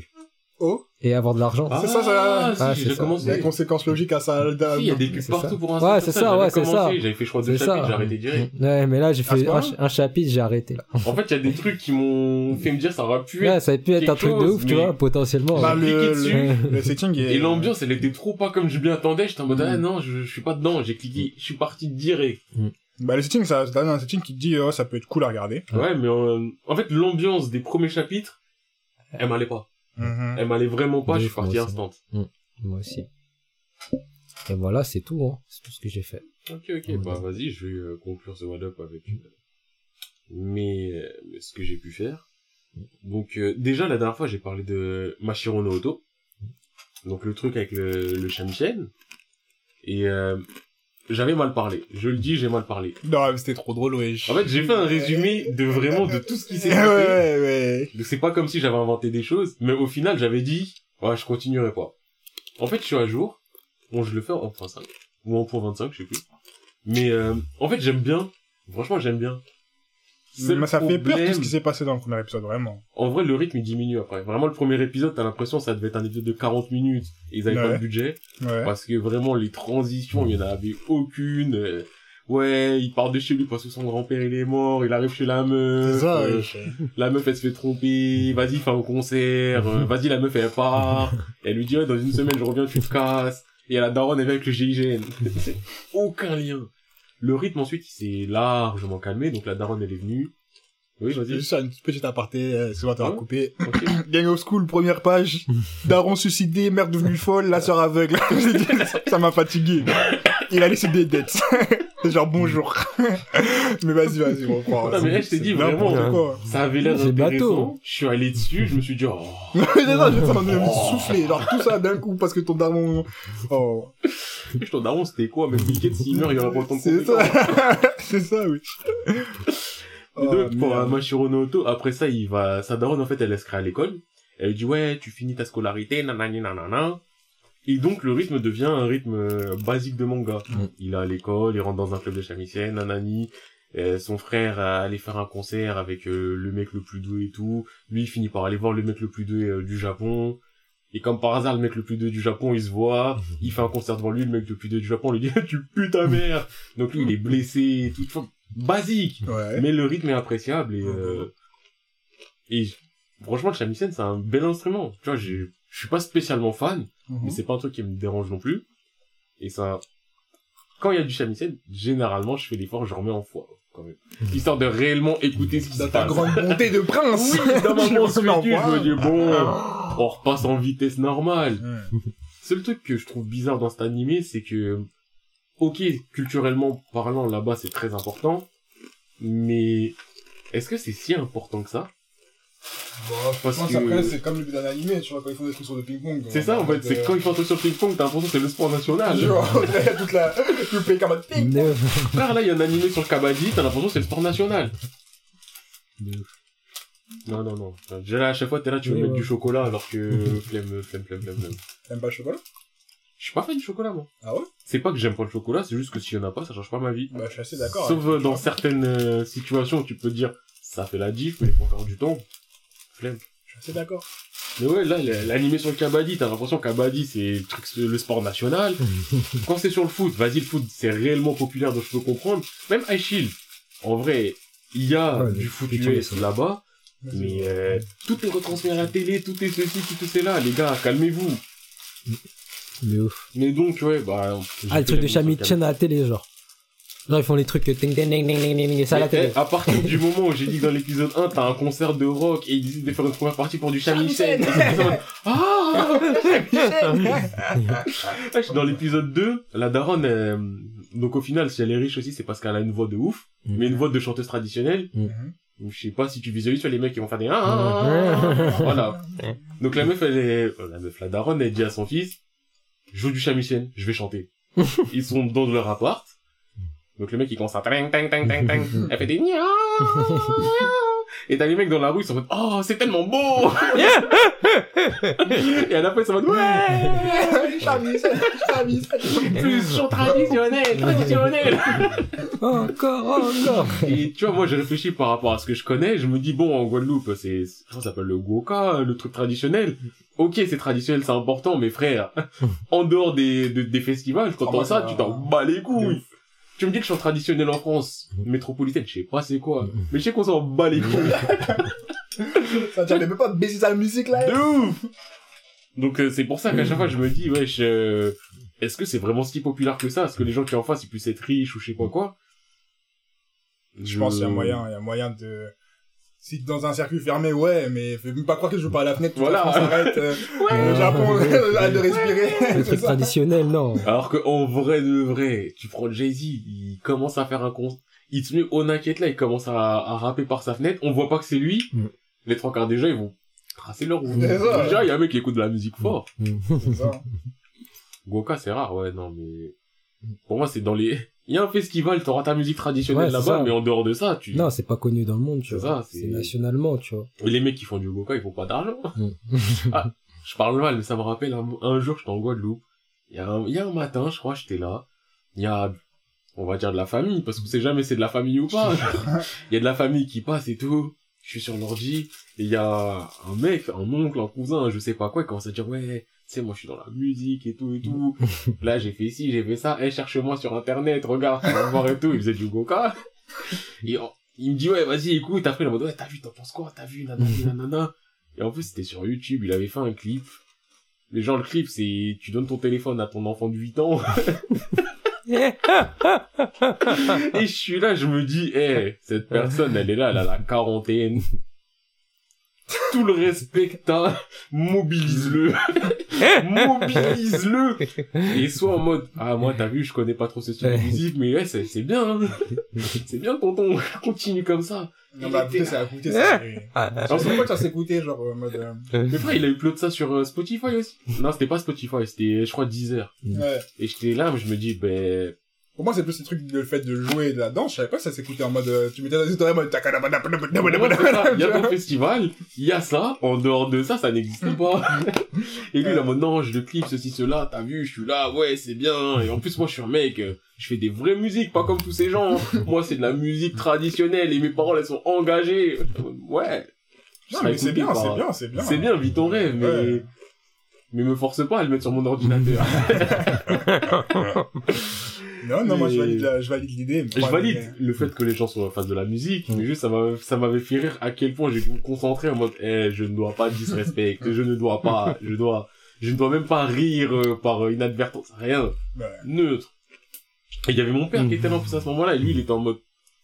Oh, Et avoir de l'argent. C'est ça, ça- Ah, si, Ah, il y a une conséquence logique à ça. Si, il y a des pubs C'est partout ça. pour un Ouais, c'est ça, ouais, c'est ça. J'avais fait, je crois, deux chapitres, j'ai arrêté direct. Ouais, mais là, j'ai fait un, chapitre, j'ai arrêté, là. En fait, il y a des trucs qui m'ont fait me dire, ça aurait pu Ouais, être. ça aurait pu être un truc de ouf, tu vois, potentiellement. Bah, ouais. Le, le, le setting est... Et l'ambiance, elle était trop pas comme je m'y attendais. J'étais en mode, Mm. ah non, je, je suis pas dedans. J'ai cliqué, je suis parti direct. Bah, le setting, ça, t'as un setting qui te dit, oh, ça peut être cool à regarder. Ouais. Ouais, mais euh, en fait, l'ambiance des premiers chapitres, elle m'allait pas. Mhm. Elle m'allait vraiment pas. Je suis parti instant. Moi aussi. Et voilà, c'est tout, hein. C'est tout ce que j'ai fait. Ok, ok, bah vas-y, je vais euh, conclure ce What Up avec euh, mes, euh, ce que j'ai pu faire. Donc euh, déjà, la dernière fois, j'ai parlé de Mashiro no Oto. Donc le truc avec le, le. Et euh, j'avais mal parlé. Je le dis, j'ai mal parlé. Non, mais c'était trop drôle, wesh. En fait, j'ai fait un résumé de vraiment de tout ce qui s'est passé. ouais, ouais. Donc c'est pas comme si j'avais inventé des choses, mais au final j'avais dit, ouais, je continuerai pas. En fait, je suis à jour. Bon, je le fais en point 5 ou en point 25, je sais plus. Mais euh, en fait, j'aime bien. Franchement, j'aime bien. Mais ça fait peur tout ce qui s'est passé dans le premier épisode, vraiment. En vrai, le rythme il diminue après. Vraiment, le premier épisode, t'as l'impression que ça devait être un épisode de 40 minutes. Et ils avaient pas le budget. Ouais. Parce que vraiment, les transitions, il y en avait aucune. Euh, Ouais, il part de chez lui parce que son grand-père il est mort, il arrive chez la meuf. C'est ça, euh, la meuf elle se fait tromper, vas-y fais un concert, euh, vas-y la meuf elle part, elle lui dit ouais, dans une semaine je reviens tu te casses, et à la daronne elle vient avec le GIGN. C'est Aucun lien. Le rythme ensuite il s'est largement calmé, donc la daronne elle est venue. Oui vas-y. Juste une petite aparté, euh, excuse-moi, t'as Ouais. coupé. Gang of School, première page. Daron suicidé, mère devenue folle, la sœur aveugle. Ça m'a fatigué. Il a laissé des dettes. C'est genre bonjour. mais vas-y, vas-y, reprends. Non, mais là, je t'ai dit, vraiment. quoi. Ça avait l'air intéressant. bateau. Je suis allé dessus, je me suis dit oh. Non, mais non, je t'en ai soufflé. Genre tout ça d'un coup parce que ton daron. Oh. Ton daron c'était quoi? Même Gates s'il meurt il y aura pas le temps de C'est ça. C'est ça, oui. Et Oh, donc, pour merde. un Mashiro no Oto, après ça, il va, sa daronne, en fait, elle l'inscrit à l'école. Elle lui dit, ouais, tu finis ta scolarité, nanani, nanana. Et donc, le rythme devient un rythme euh, basique de manga. Mm. Il est à l'école, il rentre dans un club de shamisen, nanani. Euh, son frère a allé faire un concert avec euh, le mec le plus doué et tout. Lui, il finit par aller voir le mec le plus doué euh, du Japon. Et comme par hasard, le mec le plus doué du Japon, il se voit, il fait un concert devant lui, le mec le plus doué du Japon lui dit, tu pues ta mère! Donc lui, il est blessé, et tout, Enfin, basique! Ouais. Mais le rythme est appréciable et, euh, et franchement, le shamisen, c'est un bel instrument. Tu vois, je suis pas spécialement fan, Mhm. mais c'est pas un truc qui me dérange non plus. Et ça, quand il y a du shamisen, généralement, je fais l'effort, je remets en foi, quand même. Histoire de réellement écouter ce qui se Dans ta passe. grande bonté de prince. Oui, dans ma Je me dis, bon, on repasse en vitesse normale. Mhm. Seul truc que je trouve bizarre dans cet animé, c'est que, ok, culturellement parlant, là-bas, c'est très important, mais est-ce que c'est si important que ça? Bon, Parce que- après, c'est comme le but d'un animé, tu vois, quand ils font des trucs sur le ping-pong. C'est ça, en fait, c'est quand ils font un truc sur le ping-pong, t'as l'impression que c'est le sport national. Genre, toute la, tout le pays. De- Frère, là, il y a un animé sur le kabaddi, t'as l'impression que c'est le sport national. Non, non, non. Déjà là, à chaque fois, t'es là, tu veux mettre du chocolat, alors que flemme, flemme, flemme, flemme, flemme. T'aimes pas le chocolat? Je suis pas fan du chocolat, moi. Ah ouais? C'est pas que j'aime pas le chocolat, c'est juste que s'il y en a pas, ça change pas ma vie. Bah, je suis assez d'accord. Sauf euh, dans certaines euh, situations où tu peux dire, ça fait la diff, mais il faut encore du temps. Flemme. Je suis assez d'accord. Mais ouais, là, l'animé sur le kabaddi, t'as l'impression que kabaddi, c'est le truc, le sport national. Quand c'est sur le foot, vas-y, le foot, c'est réellement populaire, donc je peux comprendre. Même High Shield, en vrai, il y a Ouais, du foot US là-bas, mais euh, tout est retransmis à la télé, tout est ceci, tout est cela, les gars, calmez-vous. de ouf. Mais donc, ouais, bah... Ah, le truc de Shami Chen à la télé, genre. Genre, ils font les trucs ting ting ting ting ting ting ting, ça à la télé. eh, à partir du moment où j'ai dit que dans l'épisode 1, t'as un concert de rock et ils décident de faire une première partie pour du mode, Ah Là, je suis dans l'épisode 2, la daronne, euh, donc au final, si elle est riche aussi, c'est parce qu'elle a une voix de ouf, Mhm. mais une voix de chanteuse traditionnelle. Mhm. Donc, Je sais pas si tu visualises, tu vois, les mecs qui vont faire des ah, ah, ah, voilà. Donc la meuf, elle est, euh, la meuf, la daronne, elle dit à son fils, joue du shamisen, je vais chanter. Ils sont dans leur appart. Donc le mec, il commence à tang, tang, tang, tang, tang. Elle fait des nia. Et t'as les mecs dans la rue, ils sont en mode, oh, c'est tellement beau! Et à la fin, ils sont en mode, ouais! Chamise, chamise. Plus chant traditionnel, traditionnel! Encore, encore. Et tu vois, moi, j'ai réfléchi par rapport à ce que je connais. Je me dis, bon, en Guadeloupe, c'est, je ça s'appelle le Goka, le truc traditionnel. Ok, c'est traditionnel, c'est important, mais frère, en dehors des, de- des festivals, quand Oh, t'entends moi, ça, tu t'en bats les couilles. Tu me dis que je suis traditionnel en France, métropolitaine, je sais pas c'est quoi. Mais je sais qu'on s'en bat les couilles. Ça, tu même pas baisser sa musique, là. De ouf! Donc, euh, c'est pour ça qu'à chaque fois, je me dis, wesh, euh, est-ce que c'est vraiment si populaire que ça? Est-ce que les gens qui en face, ils puissent être riches ou je sais pas quoi? Je pense qu'il y a moyen, il y a moyen de, Si dans un circuit fermé, ouais, mais fais même pas croire que je joue par la fenêtre, toute Voilà. la France arrête, euh, le Japon, arrête de respirer. Le truc traditionnel, non. Alors que en vrai de vrai, tu prends Jay-Z, il commence à faire un con, il se met au inquiète là, il commence à, à rapper par sa fenêtre, on voit pas que c'est lui. Mm. Les trois quarts des gens, ils vont tracer leur route. Déjà, il y a un mec qui écoute de la musique fort. C'est ça. Goka, c'est rare, ouais, non, mais... Pour moi, c'est dans les... Il y a un festival, t'auras ta musique traditionnelle Ouais, là-bas, mais en dehors de ça, tu... Non, c'est pas connu dans le monde, tu C'est vois. ça, c'est- nationalement, tu vois. Et les mecs qui font du Goka, ils font pas d'argent. Mm. ah, je parle mal, mais ça me rappelle un, un jour, j'étais en Guadeloupe. Il y, a un, il y a un matin, je crois, j'étais là. Il y a, on va dire de la famille, parce qu'on sait jamais c'est de la famille ou pas. Il y a de la famille qui passe et tout. Je suis sur l'ordi, et il y a un mec, un oncle, un cousin, je sais pas quoi, qui commence à dire, ouais, tu sais, moi je suis dans la musique et tout et tout. Là, j'ai fait ci, j'ai fait ça. Eh, cherche-moi sur internet, regarde, tu vas voir et tout. Il faisait du Goka. Et on- il me dit, ouais, vas-y, écoute. Après, il en mode, ouais, t'as vu, t'en penses quoi? T'as vu, nanani, nanana. Et en plus, c'était sur YouTube, il avait fait un clip. Les gens, le clip, c'est, tu donnes ton téléphone à ton enfant de 8 ans. Et je suis là, je me dis, eh, cette personne, elle est là, elle a la quarantaine. Tout le respect que t'as, mobilise-le. mobilise-le. Et soit en mode, ah, moi, t'as vu, je connais pas trop ce style de musique, mais ouais, c'est, c'est bien, hein. C'est bien, tonton. Continue comme ça. Non, bah, écoutez, c'est à écouter, ça. Alors, c'est pourquoi ça s'écouter, genre, en mode, euh, Mais frère, il a upload ça sur euh, Spotify aussi. Non, c'était pas Spotify, c'était, je crois, Deezer. ouais. Et j'étais là, je me dis, ben, Pour moi, c'est plus le truc, le fait de jouer de la danse, je savais pas que ça s'écoutait en mode, euh, tu mettais dans les oreilles en mode. Il y a ton festival, il y a ça, en dehors de ça, ça n'existe pas. Et lui, il est en mode, non, je le clip, ceci, cela, t'as vu, je suis là, ouais, c'est bien. Et en plus, moi, je suis un mec, euh, je fais des vraies musiques, pas comme tous ces gens. Moi, c'est de la musique traditionnelle et mes paroles, elles sont engagées. Ouais. Non, mais c'est bien, par- c'est bien, c'est bien. C'est bien, vis ton rêve, mais... Ouais. Mais me force pas à le mettre sur mon ordinateur. Non, non, moi, je valide, la- je valide l'idée. je valide le fait que les gens soient en face de la musique, mais juste ça m'a- ça m'avait fait rire à quel point j'ai pu me concentrer en mode, eh, je ne dois pas disrespect, je ne dois pas, je dois, je ne dois même pas rire euh, par euh, inadvertance, rien, Ouais. neutre. Et il y avait mon père qui était là en plus à ce moment-là, et lui il était en mode,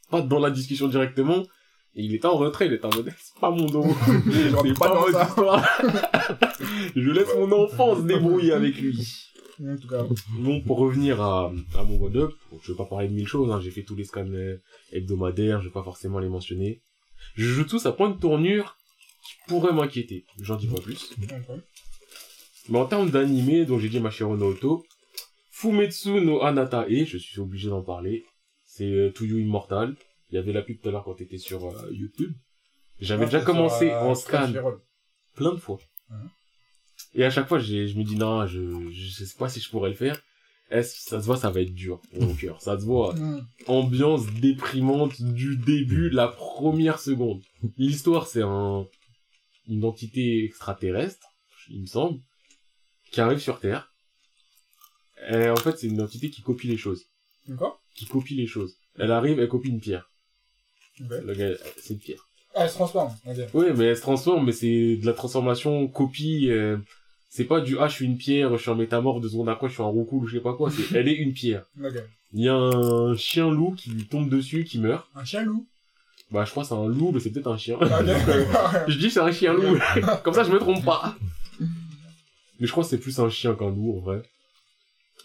pas dans la discussion directement, et il était en retrait, il était en mode, c'est pas mon dos, c'est pas pas dans mon ça. histoire. je laisse mon enfant se débrouiller avec lui. En tout cas. Bon, pour revenir à, à mon mode up, bon, je vais pas parler de mille choses, hein, j'ai fait tous les scans euh, hebdomadaires, je vais pas forcément les mentionner. Je joue tous à point de tournure qui pourrait m'inquiéter, j'en dis pas plus. Mais en termes d'animé, dont j'ai dit Mashiro no Oto, Fumetsu no Anata e, je suis obligé d'en parler, c'est euh, To You Immortal. Il y avait la pub tout à l'heure quand t'étais sur euh, YouTube. J'avais Ah, déjà commencé euh, en scan plein de fois. Mhm. Et à chaque fois, j'ai, je me dis, non, je, je sais pas si je pourrais le faire. Est-ce, ça se voit, ça va être dur mon cœur. Ça se voit. Hmm. Ambiance déprimante du début, la première seconde. L'histoire, c'est un, une entité extraterrestre, il me semble, qui arrive sur Terre. Et en fait, c'est une entité qui copie les choses. D'accord Qui copie les choses. Elle arrive, elle copie une pierre. Le gars, c'est une pierre. Ah, elle se transforme. Ok. Oui, mais elle se transforme, mais c'est de la transformation copie. euh, c'est pas du ah je suis une pierre, je suis un métamorphe deux secondes après je suis un roucoule ou je sais pas quoi. C'est elle est une pierre. Il y a un chien loup qui lui tombe dessus, qui meurt. Un chien loup. Bah je crois que c'est un loup, mais c'est peut-être un chien. Ah, je dis c'est un chien loup, comme ça je me trompe pas. Mais je crois que c'est plus un chien qu'un loup en vrai.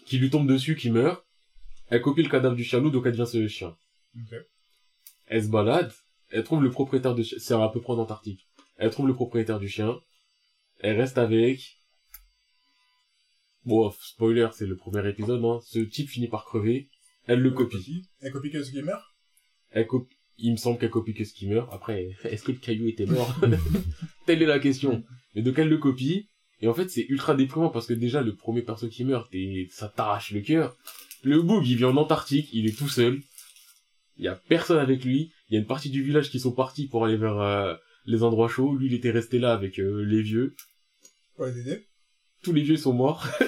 Qui lui tombe dessus, qui meurt. Elle copie le cadavre du chien loup, donc elle devient ce chien. Elle se balade, elle trouve le propriétaire de chien, c'est à peu près en Antarctique. Elle trouve le propriétaire du chien, elle reste avec. Bon, spoiler, c'est le premier épisode, hein. Ce type finit par crever, elle le copie. Elle copie que ce qui meurt Elle copie, il me semble qu'elle copie que ce qui meurt. Après, est-ce que le caillou était mort? Telle est la question. Mais donc elle le copie, et en fait c'est ultra déprimant parce que déjà le premier perso qui meurt, t'es- ça t'arrache le cœur. Le boug, il vit en Antarctique, il est tout seul. Il y a personne avec lui. Il y a une partie du village qui sont partis pour aller vers euh, les endroits chauds. Lui, il était resté là avec euh, les vieux. Pour les aider Tous les vieux sont morts.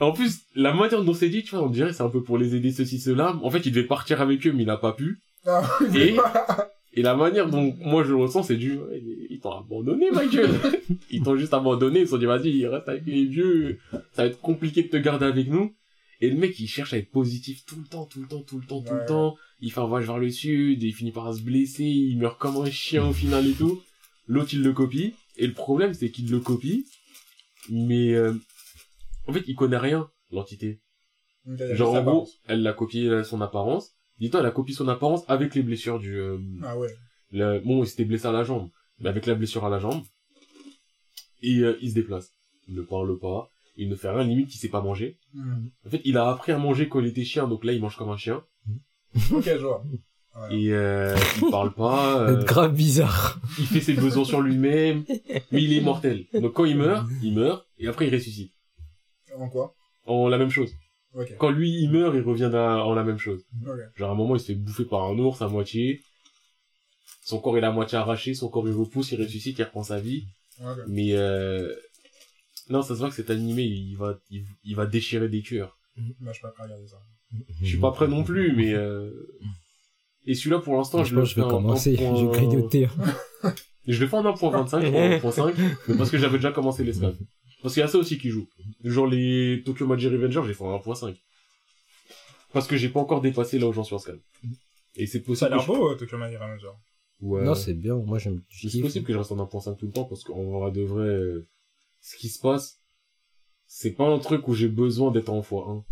en plus, la manière dont c'est dit, tu vois, on dirait c'est un peu pour les aider ceci, cela. En fait, il devait partir avec eux, mais il n'a pas pu. Ah, Et, et la manière dont moi je le ressens, c'est du, ils t'ont abandonné, ma gueule. Ils t'ont juste abandonné, ils se sont dit, vas-y, reste avec les vieux, ça va être compliqué de te garder avec nous. Et le mec, il cherche à être positif tout le temps, tout le temps, tout le temps, tout Ouais. le temps. Il fait un voyage vers le sud, et il finit par se blesser, il meurt comme un chien au final et tout. L'autre, il le copie. Et le problème, c'est qu'il le copie, mais euh, en fait, il connaît rien, l'entité. Genre, en gros, elle l'a copié euh, son apparence. Dis-toi, elle a copié son apparence avec les blessures du... euh, Ah ouais. le- Bon, il s'était blessé à la jambe, mais avec la blessure à la jambe. Et euh, il se déplace. Il ne parle pas, il ne fait rien, limite, il sait pas manger. Hmm. En fait, il a appris à manger quand il était chien, donc là, il mange comme un chien. Ok, je vois. Et euh, il parle pas, euh, C'est grave bizarre. il fait ses besoins sur lui-même, mais il est immortel. Donc quand il meurt, il meurt, et après il ressuscite. En quoi? En la même chose. Quand lui, il meurt, il revient dans- en la même chose. Genre à un moment, il se fait bouffer par un ours à moitié. Son corps est à moitié arraché, son corps il repousse, il ressuscite, il reprend sa vie. Mais euh... non, ça se voit que cet animé, il va, il, il va déchirer des cœurs. Bah, je suis pas prêt à regarder ça. Je suis pas prêt non plus, mais euh... et celui-là pour l'instant, je, je je fais vais en commencer. 1.25. Je vais grignoter. Je le fais en 1.25 ou en 1.5, mais parce que j'avais déjà commencé l'esclave. Parce qu'il y a ça aussi qui joue. Genre les Tokyo Magic Revenger, j'ai fait en 1.5. Parce que j'ai pas encore dépassé là où j'en suis en scale. Et c'est Ça a possible. l'air je- beau, euh, Tokyo Magic Revenger. Ouais. Non, c'est bien. Moi, j'aime. C'est possible que je reste en 1.5 tout le temps parce qu'en vrai de vrai, ce qui se passe, c'est pas un truc où j'ai besoin d'être en x1.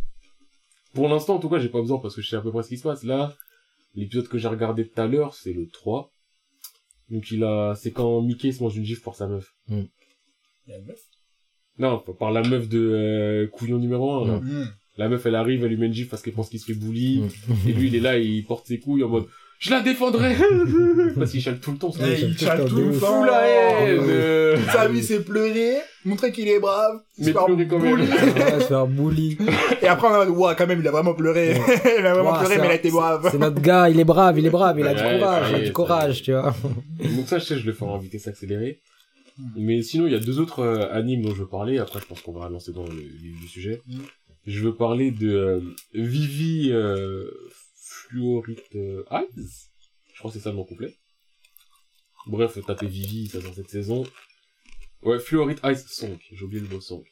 Pour l'instant, en tout cas, j'ai pas besoin parce que je sais à peu près ce qui se passe. Là, l'épisode que j'ai regardé tout à l'heure, c'est le 3. Donc il a, c'est quand Mickey se mange une gifle pour sa meuf. Il y a une meuf? Non, par la meuf de euh, couillon numéro 1. Là. Hmm. La meuf, elle arrive, elle lui met une gifle parce qu'elle pense qu'il se fait bully. Mm. Et lui, il est là, il porte ses couilles en mode, je la défendrai! parce qu'il chale tout le temps, ça. Ouais, Eh, il chale le tout le temps. Fous la haine! euh. Sa vie, c'est pleurer, montrer qu'il est brave, Mais se faire pleurer quand même. Ouais, se faire bully. Et après, on a dit, ouah, quand même, il a vraiment pleuré. il a vraiment pleuré, mais il a été brave. C'est notre gars, il est brave, il est brave, il a du courage, il a du courage, tu vois. Donc ça, je sais, je le fais en vitesse accélérée. Mais sinon, il y a deux autres euh, animes dont je veux parler. Après, je pense qu'on va lancer dans le vif du sujet. Hmm. Je veux parler de euh, Vivi euh, Fluorite Eyes. Je crois que c'est ça le nom complet. Bref, tapez Vivi, ça dans cette saison. Ouais, Fluorite Eyes Song. J'ai oublié le mot song.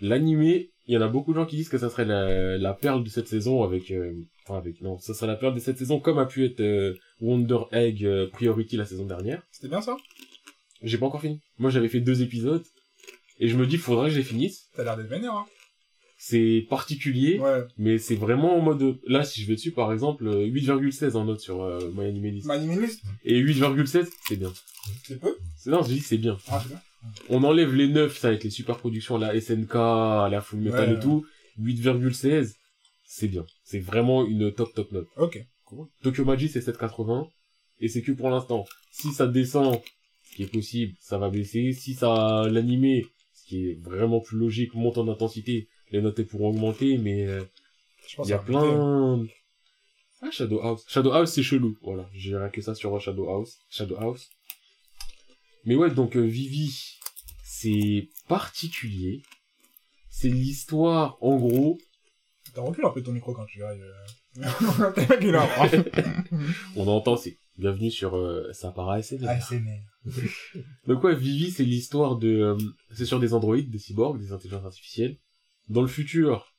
L'animé, il y en a beaucoup de gens qui disent que ça serait la, la perle de cette saison avec... euh, enfin, avec... Non, ça serait la perle de cette saison comme a pu être euh, Wonder Egg euh, Priority la saison dernière. C'était bien ça? J'ai pas encore fini. Moi, j'avais fait deux épisodes. Et je me dis, faudrait que je les finisse. T'as l'air d'être vénère, hein. C'est particulier, Ouais. mais c'est vraiment en mode... Là, si je vais dessus, par exemple, euh, 8,16 en note sur euh, My Anime List. Minimaliste, Et 8,16, c'est bien. c'est peu. C'est- Non, je dis c'est bien. Ah, c'est bien. On enlève les 9, ça, avec les super productions, la SNK, la Full Metal Ouais, et tout. 8,16, c'est bien. C'est vraiment une top top note. Ok. Tokyo Magic, c'est 7,80. Et c'est que pour l'instant. Si ça descend, ce qui est possible, ça va baisser. Si ça, l'animé, ce qui est vraiment plus logique, monte en intensité, les notes pourront augmenter, mais euh, il y a plein... Ah, Shadow House. Shadow House, c'est chelou. Voilà, j'ai rien que ça sur Shadow House. Shadow House. Mais ouais, donc euh, Vivi, c'est particulier. C'est l'histoire, en gros, T'as reculé un peu ton micro quand tu arrives. euh. A on entend, c'est bienvenue sur euh, ça paraît c'est né. Donc ouais, Vivi, c'est l'histoire de... euh, c'est sur des androïdes, des cyborgs, des intelligences artificielles. Dans le futur,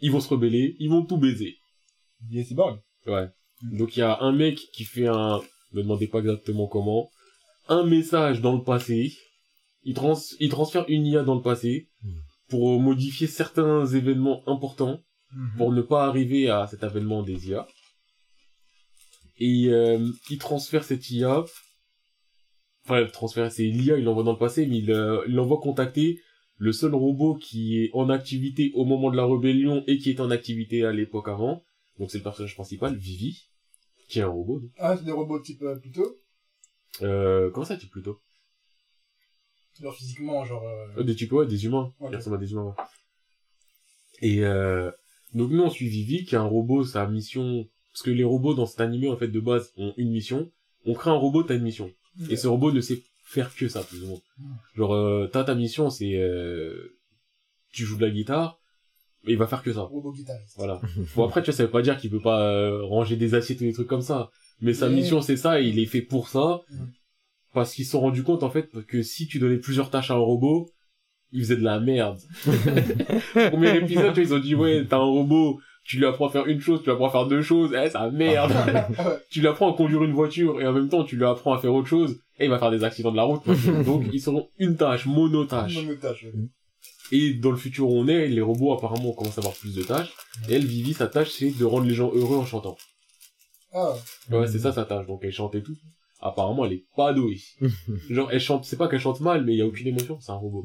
ils vont se rebeller, ils vont tout baiser. Il est cyborg. Ouais. Mm. Donc il y a un mec qui fait un... Me demandez pas exactement comment. Un message dans le passé. Il, trans... il transfère une IA dans le passé Mm. pour modifier certains événements importants Mhm. pour ne pas arriver à cet avènement des IA. Et euh, il transfère cette IA, enfin le transfert c'est l'IA, il l'envoie dans le passé, mais il euh, il l'envoie contacter le seul robot qui est en activité au moment de la rébellion et qui est en activité à l'époque avant. Donc c'est le personnage principal, Vivi, qui est un robot. donc. Ah, c'est des robots type euh, plutôt. Euh, comment ça, tu plutôt Genre physiquement, genre. euh, Euh, Des types, ouais, des humains. Ok. Ils ressemblent à des humains, ouais. Et euh, donc nous on suit Vivi, qui est un robot, sa mission... Parce que les robots dans cet animé, en fait, de base, ont une mission. On crée un robot, t'as une mission. Et ce robot ne sait faire que ça, plus ou moins. Genre, euh, t'as ta mission, c'est... Euh, tu joues de la guitare, mais il va faire que ça. Robot guitariste. Voilà. Bon, après, tu vois, ça veut pas dire qu'il peut pas euh, ranger des assiettes ou des trucs comme ça. Mais sa Mais- mission, c'est ça, et il est fait pour ça. Mm. Parce qu'ils se sont rendus compte, en fait, que si tu donnais plusieurs tâches à un robot, il faisait de la merde. Premier épisode, tu vois, ils ont dit, ouais, t'as un robot, tu lui apprends à faire une chose, tu lui apprends à faire deux choses, eh, ça merde. tu lui apprends à conduire une voiture, et en même temps, tu lui apprends à faire autre chose, et il va faire des accidents de la route. Donc, ils seront une tâche, monotâche. Monotâche. Et dans le futur où on est, les robots, apparemment, on commence à avoir plus de tâches. Et elle, Vivi, sa tâche, c'est de rendre les gens heureux en chantant. Ah. Ouais, c'est ça sa tâche. Donc, elle chante et tout. Apparemment, elle est pas douée. Genre, elle chante, c'est pas qu'elle chante mal, mais il y a aucune émotion, c'est un robot.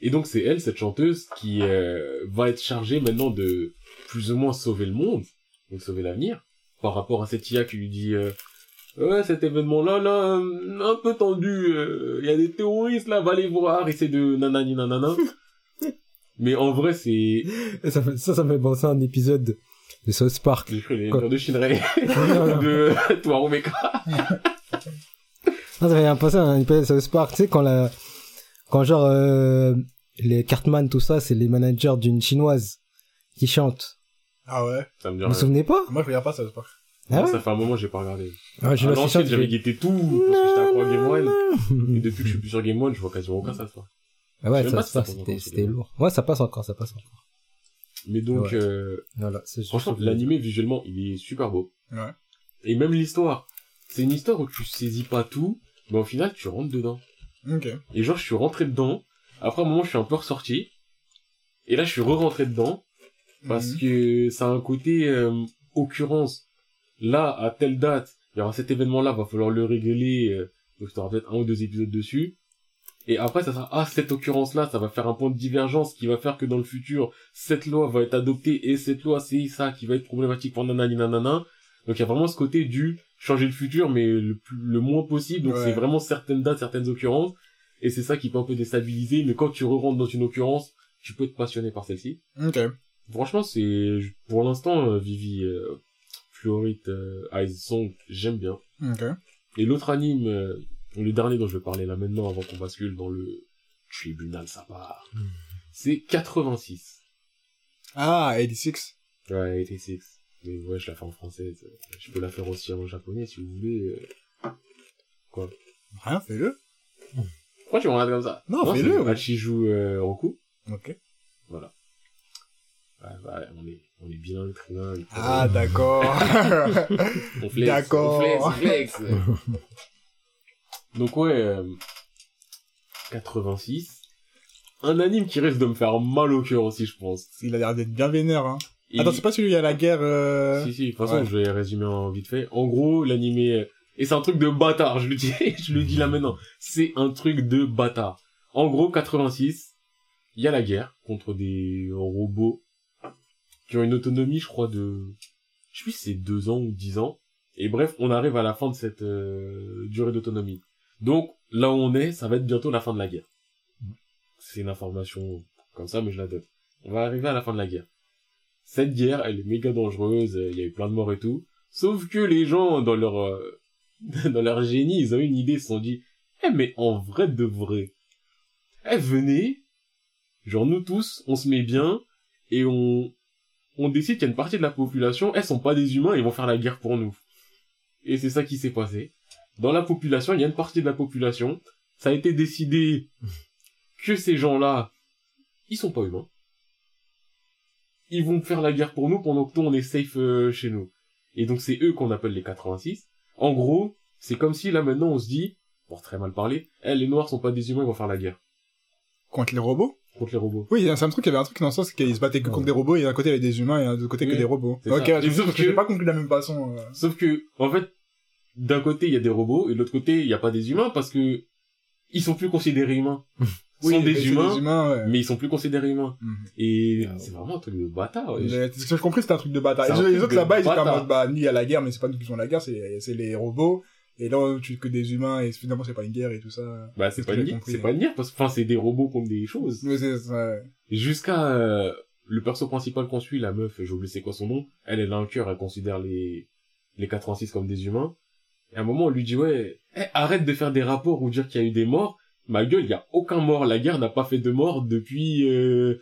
Et donc, c'est elle, cette chanteuse, qui euh, va être chargée maintenant de plus ou moins sauver le monde, donc sauver l'avenir, par rapport à cette IA qui lui dit euh, Ouais, cet événement-là, là, euh, un peu tendu, euh, il y a des terroristes, là, va les voir, et c'est de nanani nanana. Mais en vrai, c'est... Ça, ça, ça me fait penser à un épisode de South Park. J'ai cru les Quoi de Shinrei, de Toaro Mecha. Non, ça fait penser à un épisode de South Park, tu sais, quand la, quand genre, euh, les Cartman, tout ça, c'est les managers d'une chinoise qui chantent. Ah ouais? Ça me dit Vous vous rien. souvenez pas? Moi, je regarde pas ça. Ah ouais? Ça fait un moment, j'ai pas regardé. Ah, À chinoise qui l'ancienne, chante, j'avais guetté tout, parce que j'étais accro à Game One. Et depuis que je suis plus sur Game One, je vois quasiment aucun ça. Ah ouais, Je sais ça, pas si ça ça, passe c'était, encore, c'était c'est lourd. Ouais, ça passe encore, ça passe encore. Mais donc, Ouais. euh, Voilà, c'est franchement, je- l'animé, visuellement, il est super beau. Ouais. Et même l'histoire. C'est une histoire où tu saisis pas tout, mais au final, tu rentres dedans. Ok. Et genre, je suis rentré dedans. Après un moment, je suis un peu ressorti. Et là, je suis re-rentré dedans. Parce Mhm. que ça a un côté euh, occurrence. Là, à telle date, il y aura cet événement-là, va falloir le régler. euh, donc, tu auras peut-être un ou deux épisodes dessus. Et après, ça sera, ah, cette occurrence-là, ça va faire un point de divergence qui va faire que dans le futur, cette loi va être adoptée et cette loi, c'est ça qui va être problématique pour nanani nanana. Donc, il y a vraiment ce côté du changer le futur, mais le, plus, le moins possible. Donc, Ouais. c'est vraiment certaines dates, certaines occurrences. Et c'est ça qui peut un peu déstabiliser. Mais quand tu re-rentres dans une occurrence, tu peux être passionné par celle-ci. Ok. Franchement, c'est pour l'instant euh, Vivi euh, Fluorite euh, Eyes Song, j'aime bien. Ok. Et l'autre anime, euh, le dernier dont je vais parler là maintenant avant qu'on bascule dans le tribunal ça part, c'est 86. Ah, 86. Ouais, 86. Mais ouais, je la fais en française. Je peux la faire aussi en japonais si vous voulez. euh. Quoi? Rien, fais-le. Pourquoi tu me regardes comme ça? Non, fais-le, ouais. Hachiju euh, Roku. Ok. Voilà. Ouais, ouais, on est, on est bilingue, trilingue. Ah, d'accord. On flex, D'accord. on flex, on flex. Donc ouais, euh, 86. Un anime qui risque de me faire mal au cœur aussi, je pense. Il a l'air d'être bien vénère, hein. Et- Attends, c'est pas celui où il y a la guerre, euh... Si, si, de toute façon, Ouais. je vais résumer en vite fait. En gros, l'animé... Et c'est un truc de bâtard, je le dis, je le dis là maintenant. C'est un truc de bâtard. En gros, 86, il y a la guerre contre des robots qui ont une autonomie, je crois, de... Je sais plus si c'est deux ans ou dix ans. Et bref, on arrive à la fin de cette euh, durée d'autonomie. Donc, là où on est, ça va être bientôt la fin de la guerre. C'est une information comme ça, mais je la donne. On va arriver à la fin de la guerre. Cette guerre, elle est méga dangereuse, il y a eu plein de morts et tout. Sauf que les gens, dans leur, euh, dans leur génie, ils ont eu une idée, ils se sont dit, eh, mais en vrai de vrai, eh, venez, genre nous tous, on se met bien, et on, on décide qu'il y a une partie de la population, elles sont pas des humains, ils vont faire la guerre pour nous. Et c'est ça qui s'est passé. Dans la population, il y a une partie de la population, ça a été décidé que ces gens-là, ils sont pas humains. Ils vont faire la guerre pour nous pendant que nous on est safe euh, chez nous. Et donc c'est eux qu'on appelle les 86. En gros, c'est comme si là maintenant on se dit, pour très mal parler, eh, les noirs sont pas des humains, ils vont faire la guerre Contre les robots? Contre les robots. Oui, c'est un truc, il y avait un truc dans le sens qu'ils se battaient que contre Ouais. des robots, et d'un côté il y avait des humains, et d'un autre côté que des robots. Ok, ça. sauf que j'ai pas compris de la même façon. euh. Sauf que, en fait, d'un côté il y a des robots et de l'autre côté il y a pas des humains parce que ils sont plus considérés humains. Ils Oui, sont des humains, ouais. mais ils sont plus considérés humains. Mhm. Et Ah ouais. c'est vraiment un truc de bâtard. ouais. Mais Ce que j'ai compris, c'était un truc de bâtard. Et les autres là-bas, ils étaient en mode, bah, ni à la guerre, mais c'est pas nous qui faisons la guerre, c'est, c'est les robots. Et là, tu que des humains, et finalement, c'est pas une guerre et tout ça. Bah c'est ce pas une guerre, c'est pas une guerre parce que, enfin, c'est des robots contre des choses. Mais c'est, ça. Jusqu'à euh, le perso principal qu'on suit, la meuf, j'ai oublié c'est quoi son nom, elle, elle a un cœur, elle considère les, les 86 comme des humains. Et à un moment, on lui dit, ouais, eh, arrête de faire des rapports ou dire qu'il y a eu des morts. Ma gueule, il y a aucun mort. La guerre n'a pas fait de mort depuis euh,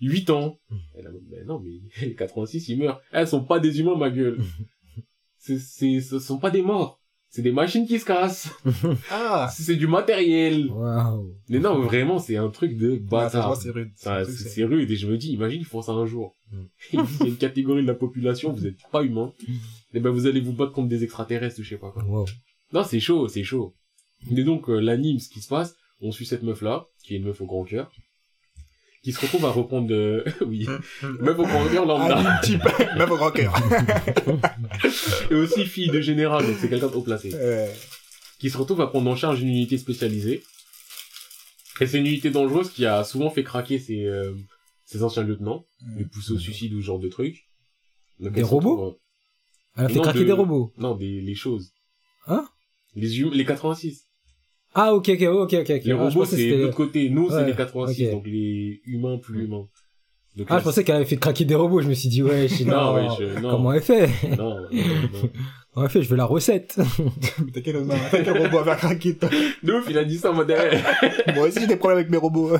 8 ans. A dit, mais non, mais les 86, ils meurent. Elles sont pas des humains, ma gueule. c'est, c'est, ce sont pas des morts. c'est des machines qui se cassent. Ah! c'est du matériel. Waouh. Mais non, vraiment, c'est un truc de bâtard. c'est rude. C'est rude et je me dis, imagine, ils font ça un jour. Mm. Il y a une catégorie de la population, vous êtes pas humain. Et ben, vous allez vous battre contre des extraterrestres ou je sais pas quoi. Non, c'est chaud, c'est chaud. Et donc, euh, l'anime, ce qui se passe, on suit cette meuf-là, qui est une meuf au grand cœur, qui se retrouve à reprendre de... oui, meuf au grand cœur lambda, Ah, type, même au grand cœur. et aussi fille de général, donc c'est quelqu'un de haut placé, Euh, qui se retrouve à prendre en charge une unité spécialisée. Et c'est une unité dangereuse qui a souvent fait craquer ses, euh, ses anciens lieutenants, les pousser au suicide ou ce genre de trucs. Donc, Des robots retrouve, Elle a fait Non, craquer de- des robots. euh, Non, des, les choses. Hein? Les hum, les 86. Ah, ok, ok, ok, ok. ok. Les Ah, robots, c'est de l'autre côté. Nous, c'est Ouais, les 86, ok. donc les humains plus humains. Donc, Ah, là, je pensais qu'elle avait fait craquer des robots. Je me suis dit, ouais, je sais Non, pas. ouais, je- non. Comment elle fait Non, non, non. Comment elle fait Je veux la recette. mais t'as quel, non, t'as quel robot à faire craquer, toi? De ouf, il a dit ça en mode, Moi aussi, j'ai des problèmes avec mes robots.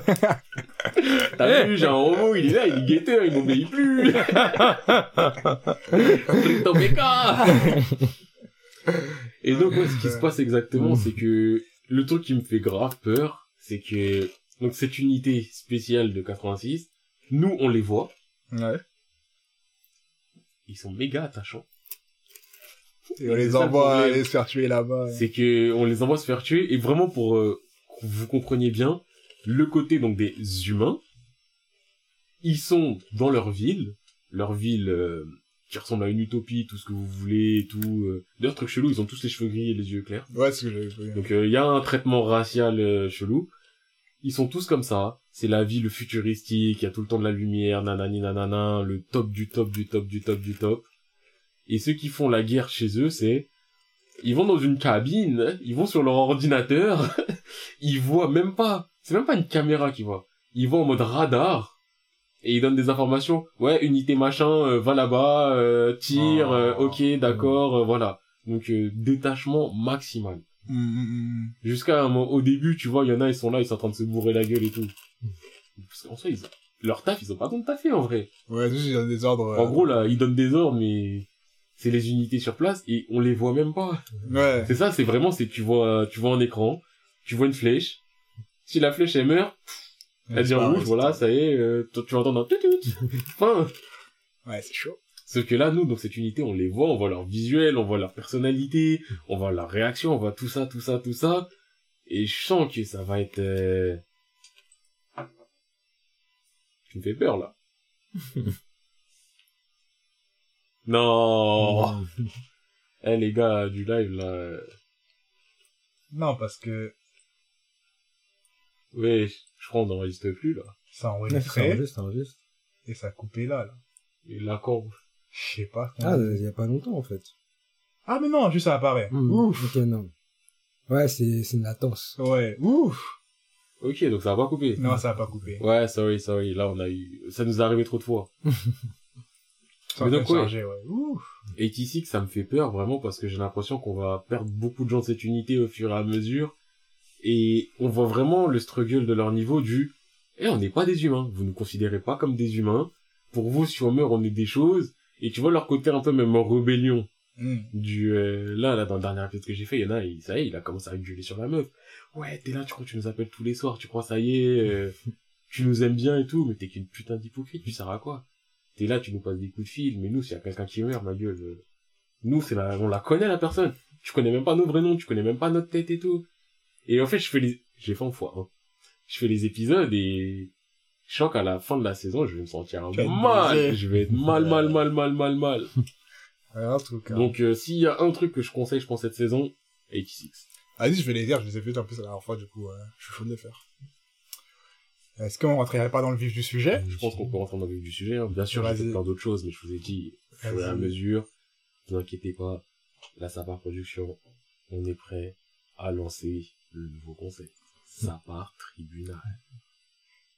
t'as vu, j'ai un robot, il est là, il est guetteur, il m'obéit plus. Crypto Mecha. Et donc, ouais, ce qui se passe exactement, c'est que le truc qui me fait grave peur, c'est que, donc, cette unité spéciale de 86, nous, on les voit, Ouais. ils sont méga attachants. Et on les envoie aller se faire tuer là-bas. c'est que on les envoie se faire tuer et vraiment pour euh, que vous compreniez bien le côté donc des humains ils sont dans leur ville leur ville euh, qui ressemble à une utopie tout ce que vous voulez et tout euh. d'ailleurs truc chelou ils ont tous les cheveux gris et les yeux clairs. Ouais, c'est ce que j'avais donc euh, il y a un traitement racial euh, chelou. Ils sont tous comme ça. C'est la ville futuristique il y a tout le temps de la lumière nanani nanana le top du top du top du top du top. Et ceux qui font la guerre chez eux c'est ils vont dans une cabine, ils vont sur leur ordinateur, ils voient même pas, c'est même pas une caméra qu'ils voient, ils vont en mode radar, et ils donnent des informations, ouais, unité machin, euh, va là-bas, euh, tire, Oh. euh, ok, d'accord, euh, voilà. Donc, euh, détachement maximal. Hum, hum. Jusqu'à un moment, au début, tu vois, il y en a, ils sont là, ils sont en train de se bourrer la gueule et tout. Parce qu'en soi, ils leur taf, ils ont pas de taffer, en vrai. Ouais, juste, ils donnent des ordres. En gros, là, ils donnent des ordres, mais c'est les unités sur place, et on les voit même pas. Ouais. C'est ça, c'est vraiment, c'est tu vois, tu vois un écran, tu vois une flèche. Si la flèche elle meurt, elle devient rouge, voilà, ça y est, euh, tu tout tout. Enfin, Ouais, c'est chaud. sauf que là, nous, dans cette unité, on les voit, on voit leur visuel, on voit leur personnalité, on voit leur réaction, on voit tout ça, tout ça, tout ça. Et je sens que ça va être... euh, Tu me fais peur, là. non Eh, les gars du live, là... euh, Non, parce que Ouais, je crois qu'on n'enregistre plus, là. ça enregistrait juste, c'est juste. et ça a coupé là, là. Et là, quand Je sais pas. Ah, il y a pas longtemps, en fait. Ah, mais non, juste ça apparaît. Hmm, Ouf. Ok, non. Ouais, c'est, c'est une latence. Ouais. Ouf. Ok, donc ça va pas couper. Non, ça a pas coupé. Ouais, sorry, sorry. Là, on a eu... Ça nous est arrivé trop de fois. Ça Mais a donc, ouais. charger, ouais. Ouf. Et ici, que ça me fait peur, vraiment, parce que j'ai l'impression qu'on va perdre beaucoup de gens de cette unité au fur et à mesure. Et on voit vraiment le struggle de leur niveau du... Eh, on n'est pas des humains. Vous nous considérez pas comme des humains. Pour vous, si on meurt, on est des choses. Et tu vois leur côté un peu même en rébellion. Hum. du euh, là là dans le dernier épisode que j'ai fait il y en a il, ça y est il a commencé à gueuler sur la meuf ouais t'es là tu crois que tu nous appelles tous les soirs tu crois ça y est euh, tu nous aimes bien et tout mais t'es qu'une putain d'hypocrite tu sers à quoi? T'es là tu nous passes des coups de fil mais nous s'il y a quelqu'un qui meurt ma gueule euh, nous c'est la on la connaît la personne tu connais même pas nos vrais noms tu connais même pas notre tête et tout et en fait je fais les j'ai fait en fois hein. je fais les épisodes et je sens qu'à la fin de la saison je vais me sentir être mal je vais être mal mal mal mal mal mal Ouais, en tout cas. donc, euh, s'il y a un truc que je conseille, je pense, cette saison, 86. Vas-y, je vais les dire, je les ai fait en plus la dernière fois, du coup, euh, je suis chaud de les faire. Est-ce qu'on rentrerait pas dans le vif du sujet? Je pense qu'on peut rentrer dans le vif du sujet. hein. Bien sûr, j'ai fait plein d'autres choses, mais je vous ai dit, au fur et à mesure, ne vous inquiétez pas, la Sapar Production, on est prêt à lancer le nouveau concept. Sapar Tribunal.